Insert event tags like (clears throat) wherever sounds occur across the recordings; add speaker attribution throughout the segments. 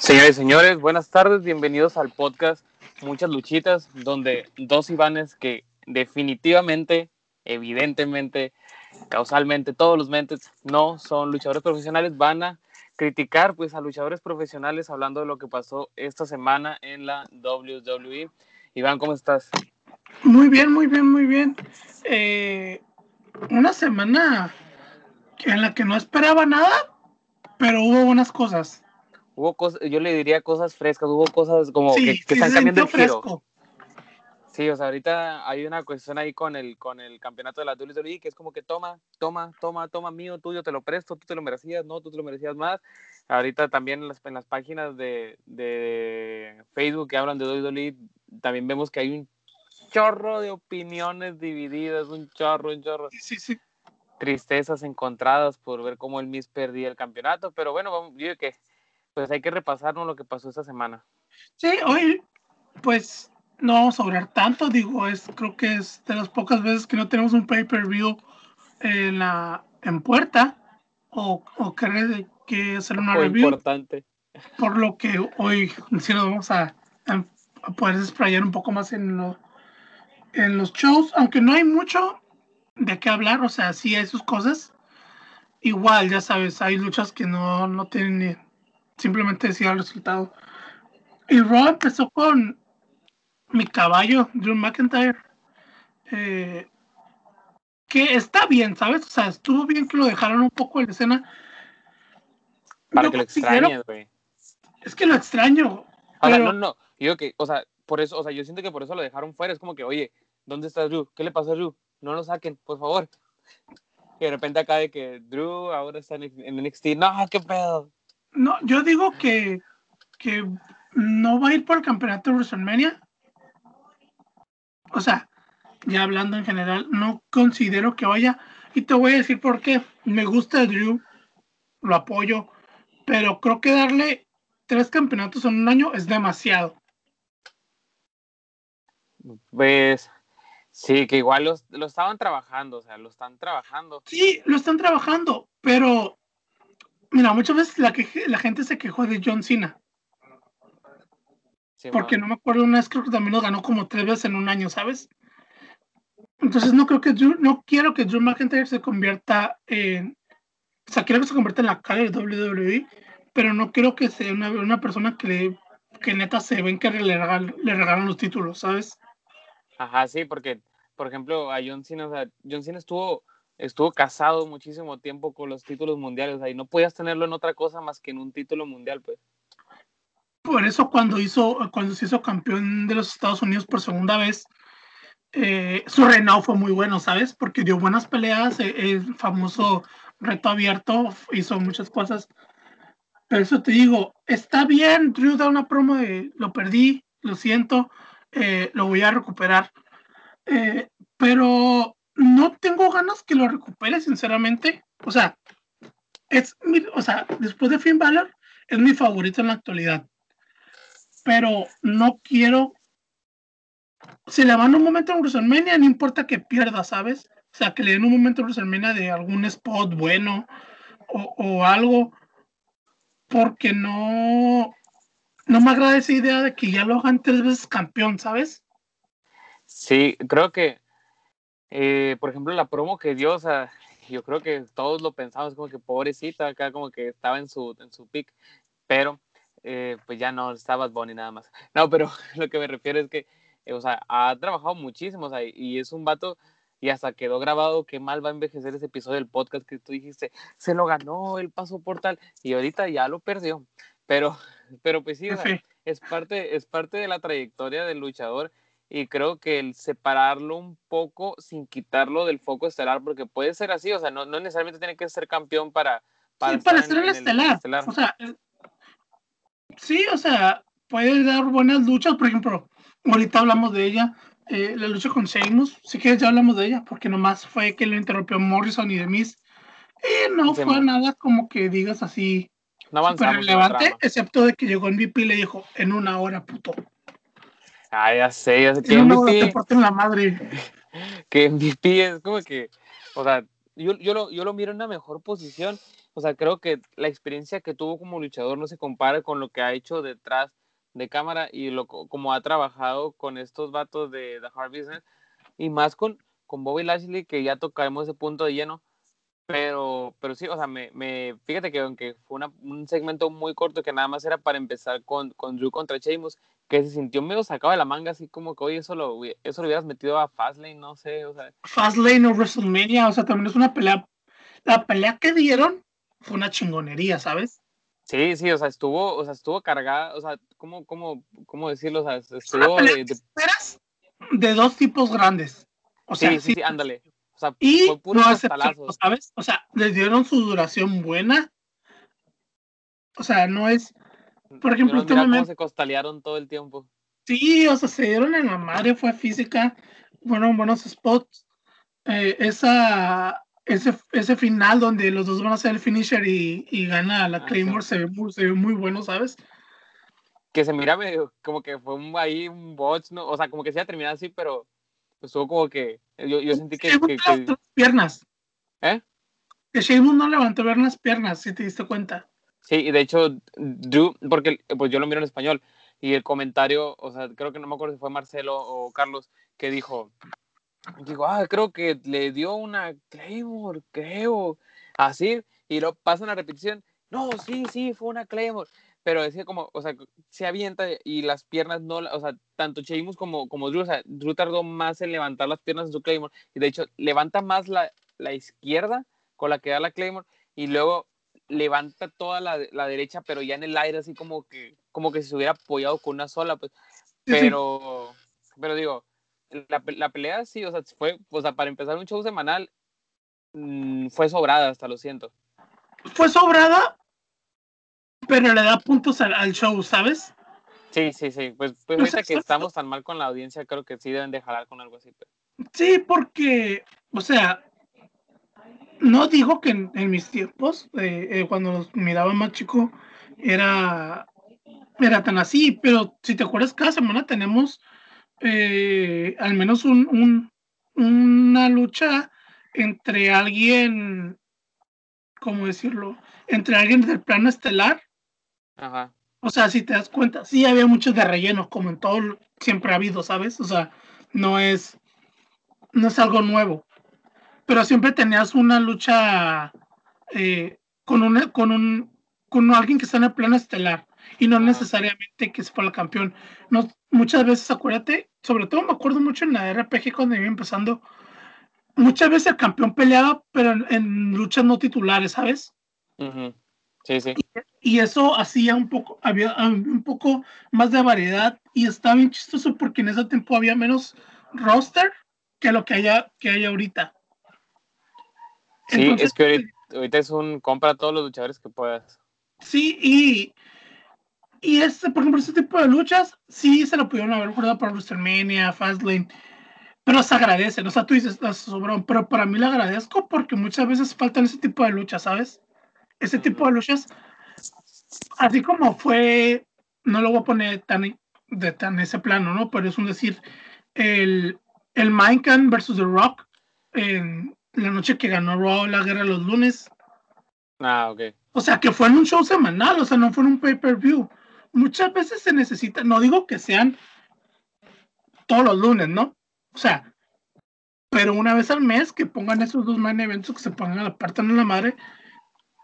Speaker 1: Señores y señores, buenas tardes, bienvenidos al podcast Muchas Luchitas, donde dos Ivanes que definitivamente, evidentemente, causalmente, todos los mentes no son luchadores profesionales, van a criticar pues a luchadores profesionales hablando de lo que pasó esta semana en la WWE. Iván, ¿cómo estás?
Speaker 2: Muy bien, muy bien, muy bien. Eh, una semana en la que no esperaba nada, pero hubo buenas cosas
Speaker 1: hubo cosas, yo le diría cosas frescas, hubo cosas como que, están cambiando el giro. Sí, o sea, ahorita hay una cuestión ahí con el, con el campeonato de la WWE que es como que toma, toma, toma, toma mío, tuyo, te lo presto, tú te lo merecías, no, tú te lo merecías más. Ahorita también en las, en las páginas de, de Facebook que hablan de WWE, también vemos que hay un chorro de opiniones divididas, un chorro, un chorro.
Speaker 2: Sí, sí.
Speaker 1: Tristezas encontradas por ver cómo el Miss perdía el campeonato, pero bueno, yo digo que pues hay que repasarnos lo que pasó esta semana.
Speaker 2: Sí, hoy, pues no vamos a hablar tanto, digo, es creo que es de las pocas veces que no tenemos un pay-per-view en la en puerta o, o que, que hacer una review.
Speaker 1: importante.
Speaker 2: Por lo que hoy sí nos vamos a, a poder desprayar un poco más en, lo, en los shows, aunque no hay mucho de qué hablar, o sea, sí hay sus cosas. Igual, ya sabes, hay luchas que no, no tienen simplemente decía el resultado. Y Raw empezó con mi caballo, Drew McIntyre. Eh, que está bien, ¿sabes? O sea, estuvo bien que lo dejaron un poco en la escena.
Speaker 1: Para que lo extrañes, güey.
Speaker 2: Es que lo extraño.
Speaker 1: no, no. Yo que, o sea, por eso, o sea, yo siento que por eso lo dejaron fuera. Es como que, oye, ¿dónde está Drew? ¿Qué le pasó a Drew? No lo saquen, por favor. (laughs) Y de repente acá de que Drew ahora está en, en NXT. No, qué pedo.
Speaker 2: No, yo digo que, que no va a ir por el campeonato de WrestleMania. O sea, ya hablando en general, no considero que vaya. Y te voy a decir por qué. Me gusta Drew, lo apoyo, pero creo que darle tres campeonatos en un año es demasiado.
Speaker 1: Pues sí, que igual lo estaban trabajando, o sea, lo están trabajando.
Speaker 2: Sí, lo están trabajando, pero Mira, muchas veces la, que, la gente se quejó de John Cena. porque no me acuerdo, una vez creo que también lo ganó como tres veces en un año, ¿sabes? Entonces no creo que Drew, no quiero que Drew McIntyre se convierta en, o sea, quiero que se convierta en la cara de WWE, pero no quiero que sea una, una persona que, le, que neta se ven que le le regalan los títulos, ¿sabes?
Speaker 1: Ajá, sí, porque, por ejemplo, a John Cena, o sea, John Cena estuvo estuvo casado muchísimo tiempo con los títulos mundiales, ahí no podías tenerlo en otra cosa más que en un título mundial, pues.
Speaker 2: Por eso cuando hizo, cuando se hizo campeón de los Estados Unidos por segunda vez, eh, su reinado fue muy bueno, ¿sabes? Porque dio buenas peleas, eh, el famoso reto abierto, hizo muchas cosas. Pero eso te digo, está bien, Drew da una promo de lo perdí, lo siento, eh, lo voy a recuperar. pero no tengo ganas que lo recupere, sinceramente. O sea, es o sea, después de Finn Balor, es mi favorito en la actualidad. Pero no quiero. Si le van un momento en WrestleMania, no importa que pierda, ¿sabes? O sea, que le den un momento en WrestleMania de algún spot bueno o, o algo. Porque no. No me agrada esa idea de que ya lo hagan tres veces campeón, ¿sabes?
Speaker 1: Sí, creo que eh, por ejemplo, la promo que dio, o sea, yo creo que todos lo pensamos como que pobrecita, acá como que estaba en su, en su pick, pero eh, pues ya no, estaba Bonnie nada más. No, pero (laughs) lo que me refiero es que, eh, o sea, ha trabajado muchísimo, o sea, y es un vato, y hasta quedó grabado qué mal va a envejecer ese episodio del podcast que tú dijiste, se lo ganó, el paso por tal, y ahorita ya lo perdió. Pero, pero pues sí, es, parte, es parte de la trayectoria del luchador y creo que el separarlo un poco sin quitarlo del foco estelar, porque puede ser así, o sea, no, no necesariamente tiene que ser campeón para...
Speaker 2: Para, sí, para ser el, estelar. O sea, sí, o sea, puede dar buenas luchas, por ejemplo, ahorita hablamos de ella, eh, la lucha con Sheamus, si quieres ya hablamos de ella, porque nomás fue que lo interrumpió Morrison y Demis, y no fue nada como que digas así, no relevante, excepto de que llegó en VP y le dijo, en una hora, puto.
Speaker 1: Ah, ya sé, ya sé.
Speaker 2: Que MVP, la madre. (laughs)
Speaker 1: que MVP es como que, o sea, yo, yo, lo, yo lo miro en una mejor posición. O sea, creo que la experiencia que tuvo como luchador no se compara con lo que ha hecho detrás de cámara y lo, como ha trabajado con estos vatos de The Hard Business y más con, con Bobby Lashley, que ya tocaremos ese punto de lleno. Pero, pero sí, o sea, me, me fíjate que aunque fue una, un segmento muy corto que nada más era para empezar con, con Drew contra Sheamus, que se sintió medio sacado de la manga, así como que, oye, eso lo, eso lo hubieras metido a Fastlane, no sé, o sea.
Speaker 2: Fastlane o WrestleMania, o sea, también es una pelea. La pelea que dieron fue una chingonería, ¿sabes?
Speaker 1: Sí, sí, o sea, estuvo, o sea, estuvo cargada, o sea, ¿cómo, cómo, cómo decirlo? O sea, estuvo
Speaker 2: de, de... esperas de dos tipos grandes. O sea,
Speaker 1: sí, sí, sí, ándale. Sea,
Speaker 2: y
Speaker 1: fue puro
Speaker 2: no ¿sabes? O sea, les dieron su duración buena. O sea, no es. Por ejemplo,
Speaker 1: usted me... cómo se costalearon todo el tiempo.
Speaker 2: Sí, o sea, se dieron en la madre, fue física, fueron buenos spots. Eh, esa, ese, ese final donde los dos van a hacer el finisher y, y gana la Claymore se, ve muy, se ve muy bueno, ¿sabes?
Speaker 1: Que se mira medio, como que fue un, ahí un botch, ¿no? O sea, como que se iba a terminar así, pero estuvo como que. Yo, yo sentí que. que, que...
Speaker 2: Las piernas.
Speaker 1: ¿Eh?
Speaker 2: Que Sheamus no levantó ver las piernas, si te diste cuenta.
Speaker 1: Sí, y de hecho, Drew, porque pues yo lo miro en español, y el comentario, o sea, creo que no me acuerdo si fue Marcelo o Carlos, que dijo, digo, ah, creo que le dio una Claymore, creo, así, y lo pasa una repetición, no, sí, sí, fue una Claymore, pero decía como, o sea, se avienta y las piernas no, o sea, tanto Sheamus como, como Drew, o sea, Drew tardó más en levantar las piernas en su Claymore, y de hecho, levanta más la, la izquierda con la que da la Claymore, y luego levanta toda la, la, derecha, pero ya en el aire, así como que, como que se hubiera apoyado con una sola, pues. Pero, sí. pero digo, la, la, pelea sí, o sea, fue, o sea, para empezar un show semanal, mmm, fue sobrada, hasta lo siento.
Speaker 2: Fue sobrada, pero le da puntos al, al show, ¿sabes?
Speaker 1: Sí, sí, sí. Pues, pues ahorita que estamos tan mal con la audiencia, creo que sí deben de jalar con algo así. Pero...
Speaker 2: Sí, porque, o sea, no digo que en, en mis tiempos, eh, eh, cuando los miraba más chico, era, era tan así, pero si te acuerdas, cada semana tenemos eh, al menos un, un, una lucha entre alguien, ¿cómo decirlo? Entre alguien del plano estelar.
Speaker 1: Ajá.
Speaker 2: O sea, si te das cuenta, sí había muchos de relleno, como en todo siempre ha habido, ¿sabes? O sea, no es, no es algo nuevo pero siempre tenías una lucha eh, con, una, con, un, con alguien que está en el plano estelar y no necesariamente que se fuera el campeón. No, muchas veces, acuérdate, sobre todo me acuerdo mucho en la RPG cuando iba empezando, muchas veces el campeón peleaba, pero en, en luchas no titulares, ¿sabes?
Speaker 1: Uh -huh. Sí, sí.
Speaker 2: Y, y, eso hacía un poco, había un poco más de variedad y estaba bien chistoso porque en ese tiempo había menos roster que lo que haya, que hay ahorita.
Speaker 1: Sí, Entonces, es que ahorita, ahorita, es un compra a todos los luchadores que puedas.
Speaker 2: Sí, y, y este, por ejemplo, este tipo de luchas, sí se lo pudieron haber guardado para WrestleMania, Fastlane, pero se agradecen. O sea, tú dices, sobrón, pero para mí le agradezco porque muchas veces faltan ese tipo de luchas, ¿sabes? Ese tipo de luchas, así como fue, no lo voy a poner tan de tan ese plano, ¿no? Pero es un decir, el, el Minecraft versus The Rock en la noche que ganó Raw la guerra los lunes.
Speaker 1: Ah, ok.
Speaker 2: O sea, que fue en un show semanal, o sea, no fue en un pay-per-view. Muchas veces se necesita, no digo que sean todos los lunes, ¿no? O sea, pero una vez al mes que pongan esos dos main eventos que se pongan a la parte de la madre,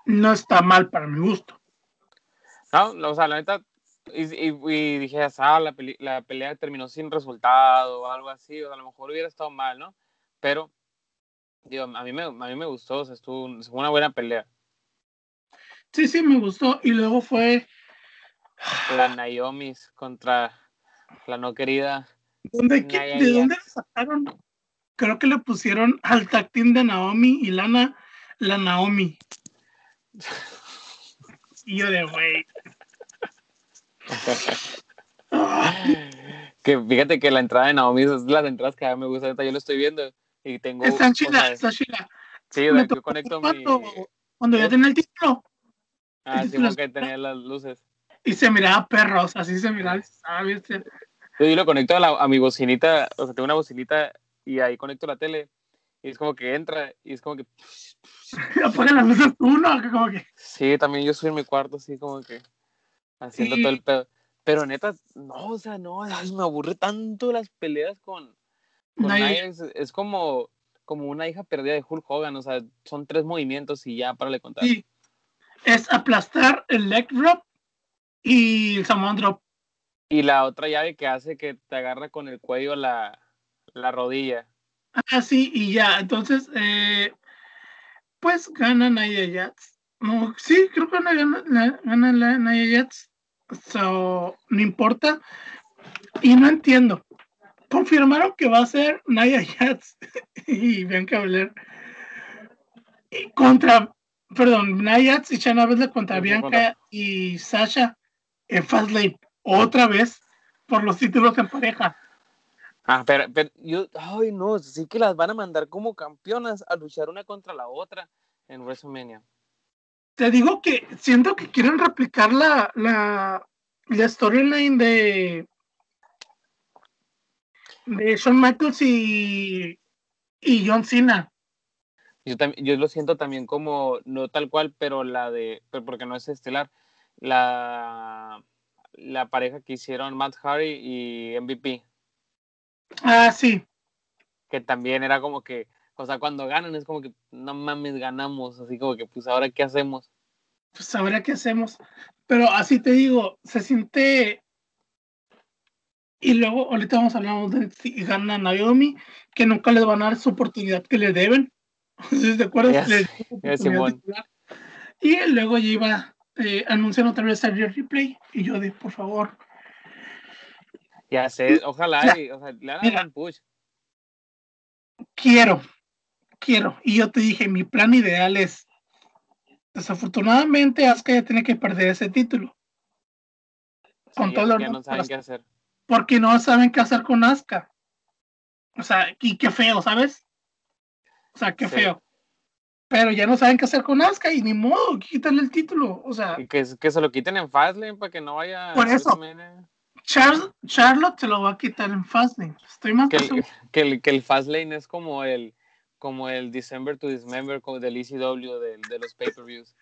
Speaker 2: no está mal para mi gusto.
Speaker 1: No, o sea, la neta, y, y, y dije, ah, la, pele la, pelea terminó sin resultado o algo así, o a lo mejor hubiera estado mal, ¿no? Pero Digo, a mí me, a mí me gustó, o sea, estuvo, fue una buena pelea.
Speaker 2: Sí, sí, me gustó. Y luego fue.
Speaker 1: La Naomi contra la no querida.
Speaker 2: ¿Dónde, ¿De dónde sacaron? Creo que le pusieron al team de Naomi y Lana, la Naomi. (laughs) y yo de güey. (laughs)
Speaker 1: que fíjate que la entrada de Naomi es las entradas que a mí me gusta, yo lo estoy viendo y tengo.
Speaker 2: Está en China, está en China.
Speaker 1: Sí, yo conecto
Speaker 2: cuando,
Speaker 1: mi.
Speaker 2: Cuando ya tenía el título.
Speaker 1: Ah, sí, porque tenía las luces.
Speaker 2: Y se miraba perros, así se miraba. ¿viste?
Speaker 1: Yo lo conecto a, la, a mi bocinita, o sea, tengo una bocinita y ahí conecto la tele y es como que entra y es como que... (laughs)
Speaker 2: Apaga las luces uno, como que...
Speaker 1: Sí, también yo soy en mi cuarto así como que haciendo todo el pedo. Pero neta, no, o sea, no, me aburre tanto las peleas con, con Es, como, como una hija perdida de Hulk Hogan, o sea, son tres movimientos y ya, para le contar. Sí.
Speaker 2: Es aplastar el leg drop y el Samoan drop.
Speaker 1: Y la otra llave que hace que te agarra con el cuello la, la rodilla.
Speaker 2: Ah, sí, y ya, entonces, eh, pues gana Naya Jats. No, sí, creo que gana, gana, la Naya Jats. So, no importa. Y no entiendo. Confirmaron que va a ser Naya Jats (laughs) y Bianca Belair contra, perdón, Naya Jats y Shana Baszler contra Bianca y Sasha en Fastlane otra vez por los títulos en pareja.
Speaker 1: Ah, pero, yo, ay no, sí que las van a mandar como campeonas a luchar una contra la otra en WrestleMania.
Speaker 2: Te digo que siento que quieren replicar la, la, la storyline de de Shawn Michaels y, y John Cena.
Speaker 1: Yo, también, yo lo siento también como, no tal cual, pero la de, pero porque no es estelar, la la pareja que hicieron Matt Hardy y MVP.
Speaker 2: Ah, sí.
Speaker 1: Que también era como que, o sea, cuando ganan es como que, no mames, ganamos, así como que, pues ahora qué hacemos.
Speaker 2: Pues ahora qué hacemos. Pero así te digo, se siente... Y luego, ahorita vamos a hablar de si gana Naomi, que nunca les van a dar su oportunidad que le deben. (laughs) ¿De acuerdo? y luego ya iba eh, anuncian otra vez el replay y yo de por favor.
Speaker 1: Ya sé, ojalá, o sea, le hagan push.
Speaker 2: Quiero, quiero. Y yo te dije, mi plan ideal es, desafortunadamente, Asuka ya tiene que perder ese título.
Speaker 1: con todo no saben qué hacer.
Speaker 2: Porque no saben qué hacer con Asuka. O sea, y qué feo, ¿sabes? O sea, qué feo pero ya no saben qué hacer con Asuka y ni modo, quitarle el título, o sea.
Speaker 1: que, que se lo quiten en Fastlane para que no vaya.
Speaker 2: Por eso. Charlotte se lo va a quitar en Fastlane. Estoy más
Speaker 1: que, el, que, el, que el Fastlane es como el como el December to Dismember del ECW de, de los pay-per-views.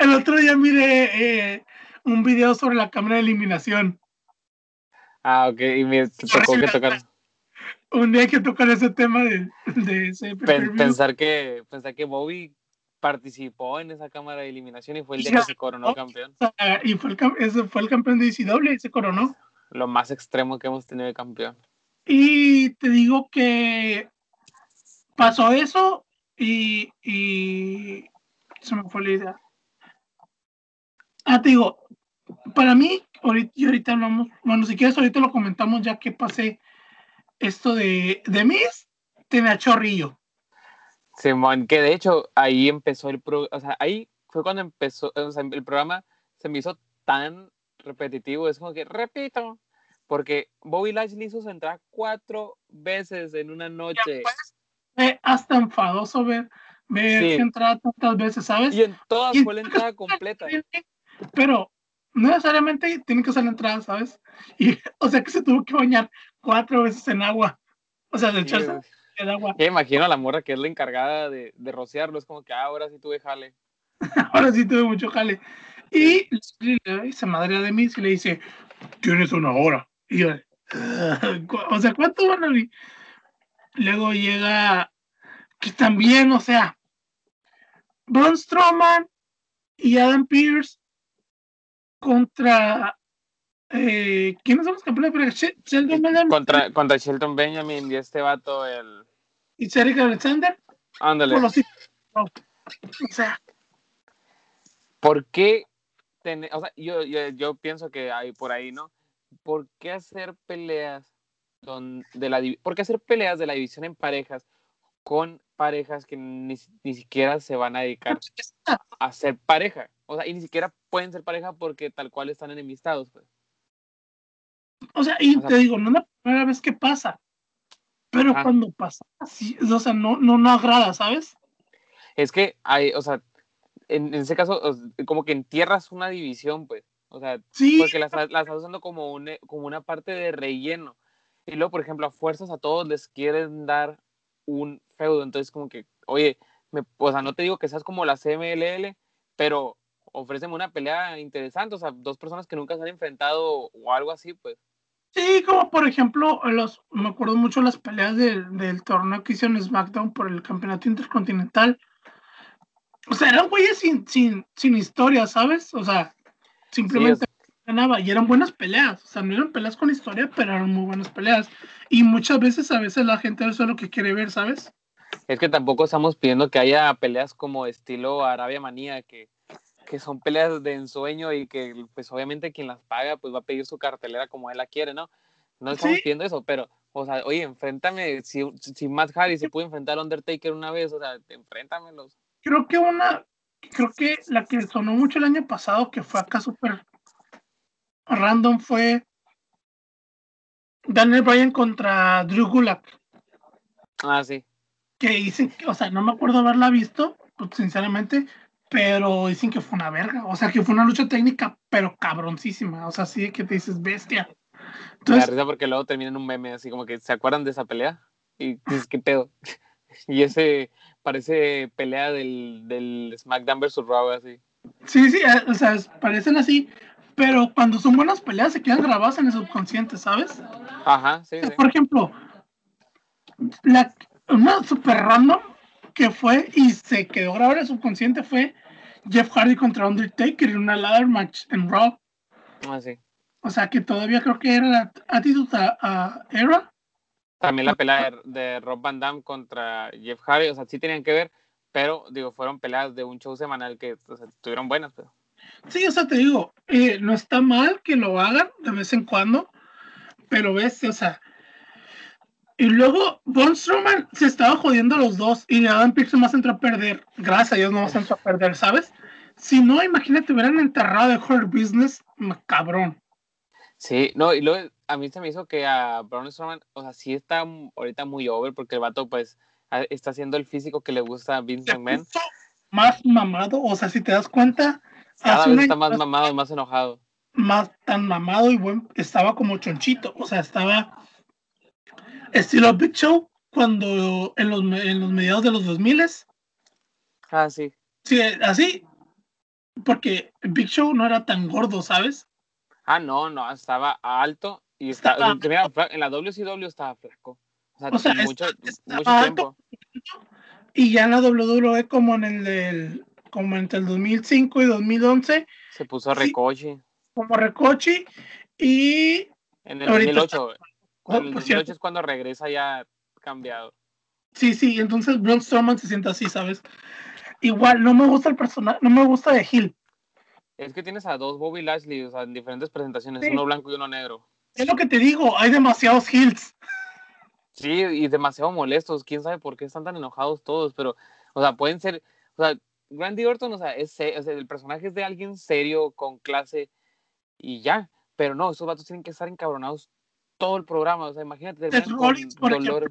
Speaker 2: El, otro día miré eh, un video sobre la cámara de eliminación.
Speaker 1: Ah, ok, y me tocó que tocar
Speaker 2: un día hay que tocar ese tema de, de ese
Speaker 1: pensar que pensar que Bobby participó en esa cámara de eliminación y fue el día que se coronó campeón.
Speaker 2: Y fue el, ese fue el campeón de ICW y se coronó.
Speaker 1: Lo más extremo que hemos tenido de campeón.
Speaker 2: Y te digo que pasó eso y, y se me fue la idea. Ah, te digo, para mí, ahorita, y ahorita hablamos, bueno, si quieres, ahorita lo comentamos ya que pasé esto de, de Miss tenía chorrillo.
Speaker 1: Simón, que de hecho ahí empezó el pro, o sea, ahí fue cuando empezó, o sea, el programa se me hizo tan repetitivo, es como que repito, porque Bobby Lashley hizo su entrada cuatro veces en una noche.
Speaker 2: Fue hasta enfadoso ver, ver entrada tantas veces, ¿sabes?
Speaker 1: Y en todas fue la entrada completa. (laughs)
Speaker 2: Pero no necesariamente tiene que ser la entrada, ¿sabes? Y, o sea que se tuvo que bañar cuatro veces en agua. O sea, de echarse el agua.
Speaker 1: Me imagino a la morra que es la encargada de, de rociarlo. Es como que ah, ahora sí tuve jale. (laughs)
Speaker 2: ahora sí tuve mucho jale. Y dice madre de mí y le dice, tienes una hora. Y yo, (laughs) o sea, ¿cuánto van a Luego llega, que también, o sea, Braun Strowman y Adam Pierce contra eh, ¿Quiénes son los campeones? Sheldon Benjamin.
Speaker 1: Contra, contra Sheldon Benjamin y este vato, el.
Speaker 2: ¿Y Cedric Alexander?
Speaker 1: Ándale.
Speaker 2: O sea.
Speaker 1: ¿Por qué? Tener, o sea, yo, yo, yo, pienso que hay por ahí, ¿no? ¿Por qué hacer peleas de la ¿Por qué hacer peleas de la división en parejas con parejas que ni, ni siquiera se van a dedicar a ser pareja? O sea, y ni siquiera pueden ser pareja porque tal cual están enemistados, pues.
Speaker 2: O sea, y te digo, no es la primera vez que pasa, pero cuando pasa, sí, o sea, no, no, no agrada, ¿sabes?
Speaker 1: Es que hay, o sea, en, ese caso, como que entierras una división, pues, o sea, porque la, la, estás usando como, un, como una parte de relleno. Y luego, por ejemplo, a fuerzas a todos les quieren dar un feudo. Entonces, como que, oye, me, o sea, no te digo que seas como la CMLL, pero ofréceme una pelea interesante, o sea, dos personas que nunca se han enfrentado o algo así, pues.
Speaker 2: Sí, como por ejemplo, los, me acuerdo mucho las peleas del, del torneo que hicieron SmackDown por el campeonato intercontinental. O sea, eran güeyes sin, sin, sin historia, ¿sabes? O sea, simplemente ganaba y eran buenas peleas. O sea, no eran peleas con historia, pero eran muy buenas peleas. Y muchas veces, a veces la gente eso es lo que quiere ver, ¿sabes?
Speaker 1: Es que tampoco estamos pidiendo que haya peleas como estilo Arabia Manía, que que son peleas de ensueño y que pues obviamente quien las paga pues va a pedir su cartelera como él la quiere, ¿no? No estamos pidiendo eso, pero, o sea, oye, enfréntame, si, si Matt Hardy se puede enfrentar a Undertaker una vez, o sea, enfréntamelos.
Speaker 2: Creo que una, creo que la que sonó mucho el año pasado, que fue acá súper random, fue Daniel Bryan contra Drew Gulak.
Speaker 1: Ah, sí.
Speaker 2: Que dicen, o sea, no me acuerdo haberla visto, pues, sinceramente, pero dicen que fue una verga, o sea, que fue una lucha técnica, pero cabroncísima, o sea, sí que te dices bestia.
Speaker 1: Entonces, Me risa porque luego termina en un meme, así como que se acuerdan de esa pelea y dices, ¿qué pedo? (laughs) y ese parece pelea del, del SmackDown vs. Raw, así.
Speaker 2: Sí, sí, eh, o sea, parecen así, pero cuando son buenas peleas se quedan grabadas en el subconsciente, ¿sabes?
Speaker 1: Ajá, sí. sí.
Speaker 2: Por ejemplo, la, una super random que fue y se quedó grabado en el subconsciente fue Jeff Hardy contra Undertaker en una ladder match en Raw.
Speaker 1: Ah, sí.
Speaker 2: O sea que todavía creo que era la actitud a, Era.
Speaker 1: También la pelea de, Rob Van Damme contra Jeff Hardy, o sea, sí tenían que ver, pero digo, fueron peleas de un show semanal que o sea, estuvieron buenas. Pero...
Speaker 2: Sí, o sea, te digo, eh, no está mal que lo hagan de vez en cuando, pero ves, o sea, y luego Von Strowman se estaba jodiendo los dos y Adam Pearce más entró a perder. Gracias a Dios no más entró a perder, ¿sabes? Si no, imagínate, hubieran enterrado de Hurt Business, cabrón.
Speaker 1: Sí, no, y luego a mí se me hizo que a Braun Strowman, o sea, sí está ahorita muy over porque el vato, pues, está haciendo el físico que le gusta a Vince McMahon.
Speaker 2: Más mamado, o sea, si te das cuenta.
Speaker 1: Cada vez está más mamado más enojado.
Speaker 2: Más tan mamado y bueno, estaba como chonchito, o sea, estaba Estilo Big Show cuando en los, en los mediados de los 2000
Speaker 1: Ah, sí.
Speaker 2: Sí, así. Porque Big Show no era tan gordo, ¿sabes?
Speaker 1: Ah, no, no, estaba alto y estaba, en la WCW estaba flaco. O sea, mucho, mucho tiempo.
Speaker 2: Y ya en la WWE como en el del, como entre el 2005 y 2011
Speaker 1: se puso recoche.
Speaker 2: como recoche y
Speaker 1: en el 2008 el oh, es cuando regresa ya cambiado.
Speaker 2: Sí, sí, entonces Braun Strowman se siente así, ¿sabes? Igual, no me gusta el personaje, no me gusta de Hill.
Speaker 1: Es que tienes a dos Bobby Lashley, o sea, en diferentes presentaciones, uno blanco y uno negro.
Speaker 2: Es lo que te digo, hay demasiados Hills.
Speaker 1: Sí, y demasiado molestos, quién sabe por qué están tan enojados todos, pero, o sea, pueden ser, o sea, Randy Orton, o sea, es, el personaje es de alguien serio, con clase, y ya, pero no, esos vatos tienen que estar encabronados todo el programa. O sea, imagínate.
Speaker 2: por dolor.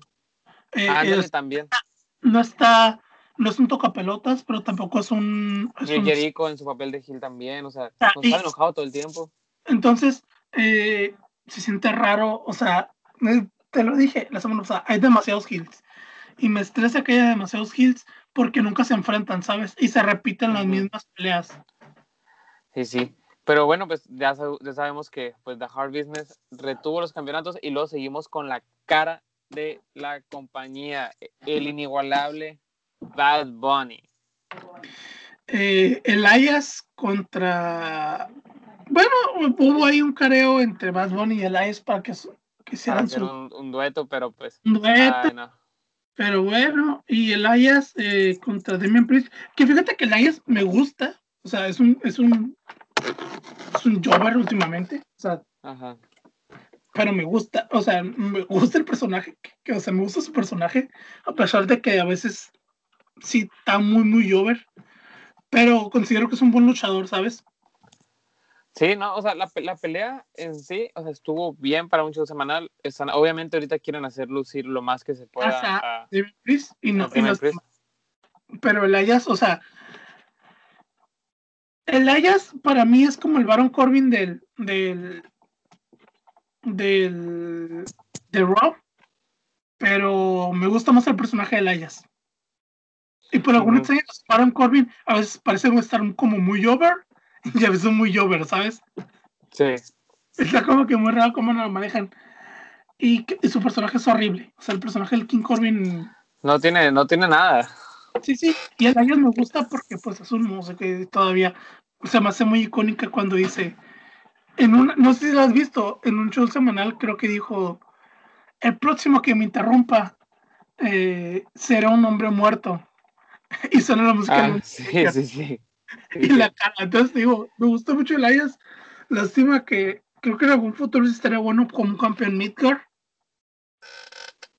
Speaker 1: Eh, también.
Speaker 2: No está, no es un tocapelotas, pero tampoco es un.
Speaker 1: Es y Jericho en su papel de Gil también, o sea, ah, está enojado todo el tiempo.
Speaker 2: Entonces, eh, se siente raro, o sea, eh, te lo dije la semana pasada, hay demasiados Hills. Y me estresa que haya demasiados Hills porque nunca se enfrentan, ¿sabes? Y se repiten las mismas peleas.
Speaker 1: Sí, sí. Pero bueno, pues ya, ya, sabemos que pues The Hard Business retuvo los campeonatos y luego seguimos con la cara de la compañía, el inigualable Bad Bunny.
Speaker 2: Eh, Elias contra... Bueno, hubo ahí un careo entre Bad Bunny y Elias para que, que hicieran
Speaker 1: su... un, dueto, pero pues...
Speaker 2: Un dueto. Pero bueno, y Elias eh, contra Demian Priest, que fíjate que Elias me gusta, o sea, es un, es un es un Jover últimamente. O sea, pero me gusta, o sea, me gusta el personaje, que, o sea, me gusta su personaje, a pesar de que a veces sí está muy, muy Jover. Pero considero que es un buen luchador, ¿sabes?
Speaker 1: Sí, no, o sea, la, la, pelea en sí, o sea, estuvo bien para un show semanal. Están, obviamente ahorita quieren hacer lucir lo más que se pueda.
Speaker 2: y no, pero el Ayas, o sea, el Ayas para mí es como el Baron Corbin del, del, del, de Raw, pero me gusta más el personaje de Elias. Y por alguna extraña razón, Baron Corbin a veces parece estar como muy over y a veces muy over, ¿sabes?
Speaker 1: Sí.
Speaker 2: Está como que muy raro cómo lo manejan. Y, su personaje es horrible. O sea, el personaje del King Corbin.
Speaker 1: No tiene, no tiene nada.
Speaker 2: Sí, sí. Y el Elias me gusta porque pues es un músico que todavía se me hace muy icónica cuando dice. En una, no sé si lo has visto, en un show semanal creo que dijo, el próximo que me interrumpa eh, será un hombre muerto. (laughs) y suena la música
Speaker 1: Ah, sí, sí, sí. (laughs)
Speaker 2: y la cara. Entonces digo, me gustó mucho el Elias. Lástima que creo que en algún futuro estaría bueno como un campeón Midgard.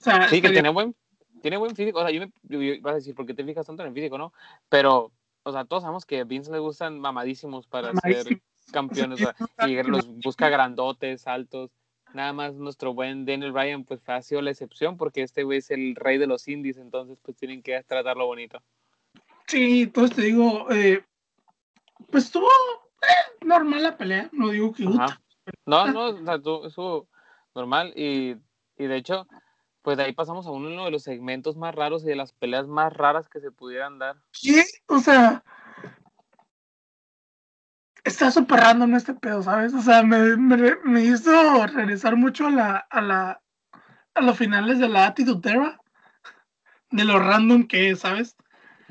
Speaker 2: O sea,
Speaker 1: Sí, que tiene buen, tiene buen físico. O sea, yo me yo- yo- vas a decir, ¿por qué te fijas tanto en el físico, no? Pero, o sea, todos sabemos que a Vince le gustan mamadísimos para ser campeones. o sea, y los busca grandotes, altos. Nada más nuestro buen Daniel Bryan, pues ha sido la excepción porque este güey es el rey de los indies, entonces pues tienen que tratarlo bonito.
Speaker 2: Sí, entonces te digo, eh, pues estuvo eh, normal la pelea. No digo que gusta.
Speaker 1: No, no, o sea, tú- estuvo normal y, y de hecho, pues de ahí pasamos a uno de los segmentos más raros y de las peleas más raras que se pudieran dar.
Speaker 2: Sí, o sea, está súper random este pedo, ¿sabes? O sea, me, me, me hizo regresar mucho a la, a la a los finales de la Attitude Era, de lo random que es, ¿sabes?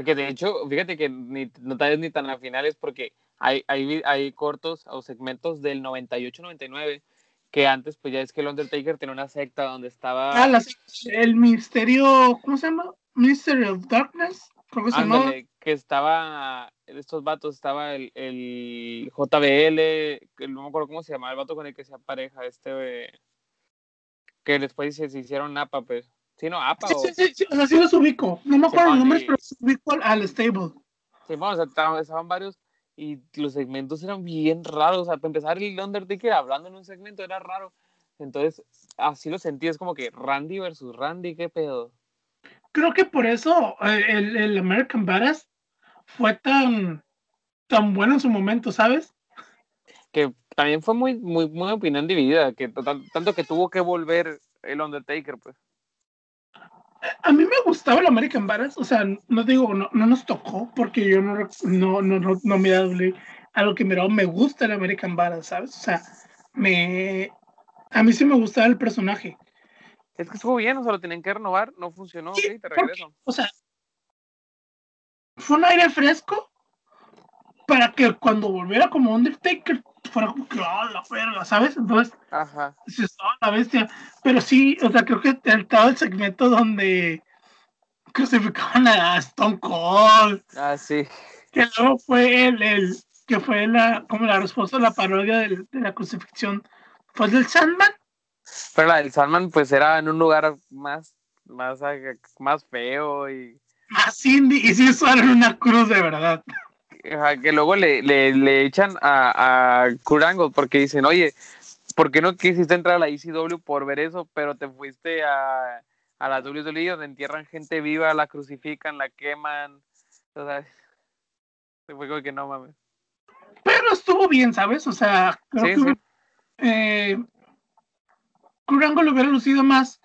Speaker 1: Que de hecho, fíjate que ni, no tal ni tan a finales porque hay, hay, hay cortos o segmentos del 98-99 que antes, pues ya es que el Undertaker tenía una secta donde estaba...
Speaker 2: Ah, la- el misterio, ¿cómo se llama? Mystery of Darkness, creo que se llamaba.
Speaker 1: Que estaba, estos vatos, estaba el, el JBL, no me acuerdo cómo se llamaba, el vato con el que se pareja, este, eh, que después se, se hicieron APA, pues. Sí, no, APA
Speaker 2: Sí,
Speaker 1: o...
Speaker 2: sí, sí, sí, o sea, sí los ubico. No me acuerdo los nombres, pero sí ubico al, al stable.
Speaker 1: Sí, bueno, o sea, estaban, varios y los segmentos eran bien raros. O sea, para empezar, el Undertaker hablando en un segmento era raro. Entonces, así lo sentí, es como que Randy versus Randy, ¿qué pedo?
Speaker 2: Creo que por eso eh, el, el American Badass fue tan, tan bueno en su momento, ¿sabes?
Speaker 1: Que también fue muy, muy, muy opinión dividida, que tanto que tuvo que volver el Undertaker, pues.
Speaker 2: A mí me gustaba el American Badass, o sea, no digo, no, no nos tocó, porque yo no, no, no, no, no me doble a lo que miraba, me gusta el American Badass, ¿sabes? O sea, me, a mí sí me gustaba el personaje.
Speaker 1: Es que estuvo bien, o sea, lo tenían que renovar, no funcionó,
Speaker 2: Sí,
Speaker 1: ok, te
Speaker 2: porque-
Speaker 1: regreso.
Speaker 2: O sea, fue un aire fresco para que cuando volviera como Undertaker fuera como que, ¡ah, la verga! ¿Sabes? Entonces,
Speaker 1: Ajá.
Speaker 2: se estaba la bestia. Pero sí, o sea, creo que todo el segmento donde crucificaban a Stone Cold,
Speaker 1: Ah, sí.
Speaker 2: que luego fue el, el que fue la, como la respuesta a la parodia del- de la crucifixión, fue el del Sandman.
Speaker 1: Pero la del Salman, pues era en un lugar más, más, más feo y.
Speaker 2: Más indie, y sí, era una cruz de verdad.
Speaker 1: Que luego le, le, le echan a, a Kurt Angle porque dicen, oye, ¿por qué no quisiste entrar a la ECW por ver eso, pero te fuiste a, a la WWE donde entierran gente viva, la crucifican, la queman? O sea, se fue como que no mames.
Speaker 2: Pero estuvo bien, ¿sabes? O sea, creo
Speaker 1: Sí,
Speaker 2: que
Speaker 1: sí.
Speaker 2: eh, Kurt Angle hubiera lucido más,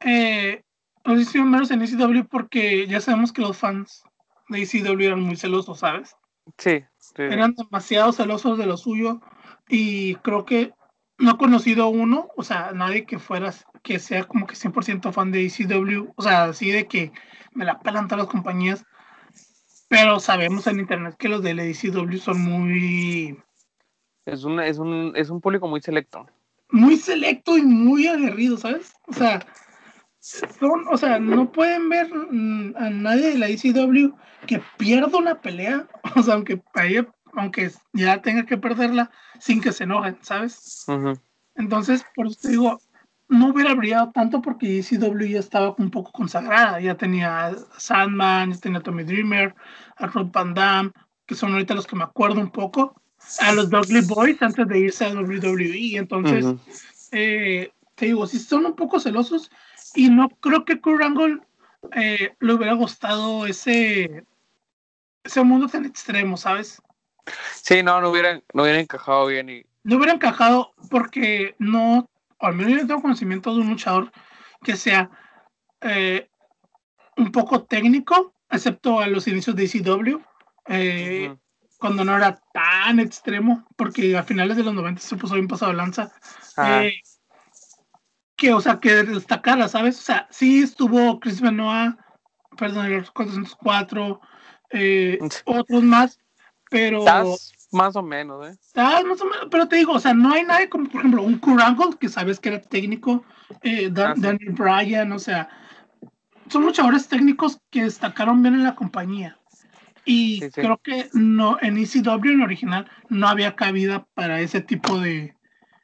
Speaker 2: eh, lucido menos en ECW porque ya sabemos que los fans de ECW eran muy celosos, ¿sabes?
Speaker 1: Sí, sí.
Speaker 2: Eran demasiado celosos de lo suyo y creo que no he conocido uno, o sea, nadie que fuera, que sea como que 100% fan de ECW, o sea, así de que me la pelan todas las compañías, pero sabemos en internet que los de ECW son muy,
Speaker 1: Es un, es un, es un público muy selecto.
Speaker 2: muy selecto y muy aguerrido, ¿sabes? O sea, son, o sea, no pueden ver mm, a nadie de la ECW que pierda una pelea, (laughs) o sea, aunque ella- aunque ya tenga que perderla sin que se enojen, ¿sabes? Entonces, por eso te digo, no hubiera brillado tanto porque ECW ya estaba un poco consagrada, ya tenía a Sandman, ya tenía a Tommy Dreamer, a Rob Van Dam, que son ahorita los que me acuerdo un poco, a los Dudley Boys antes de irse a WWE, entonces eh, te digo, si son un poco celosos y no creo que Kurt Angle eh, le hubiera gustado ese, ese mundo tan extremo, ¿sabes?
Speaker 1: Sí, no, no hubieran, no hubieran encajado bien y
Speaker 2: No hubiera encajado porque no, al menos yo no tengo conocimiento de un luchador que sea eh, un poco técnico, excepto a los inicios de ECW, eh, cuando no era tan extremo, porque a finales de los 90 se puso bien pasado lanza. Eh, que, o sea, que destacara, ¿sabes? O sea, sí estuvo Chris Benoit, perdón, los 404, eh, otros más, pero...
Speaker 1: Estás más o menos, ¿eh?
Speaker 2: Ah, más o menos, pero te digo, o sea, no hay nadie como, por ejemplo, un Kurt Angle, que sabes que era técnico, eh, Dan-
Speaker 1: Ah, sí.
Speaker 2: Daniel Bryan, o sea, son luchadores técnicos que destacaron bien en la compañía. Y
Speaker 1: Sí, sí.
Speaker 2: creo que no, en ECW, en original, no había cabida para ese tipo de.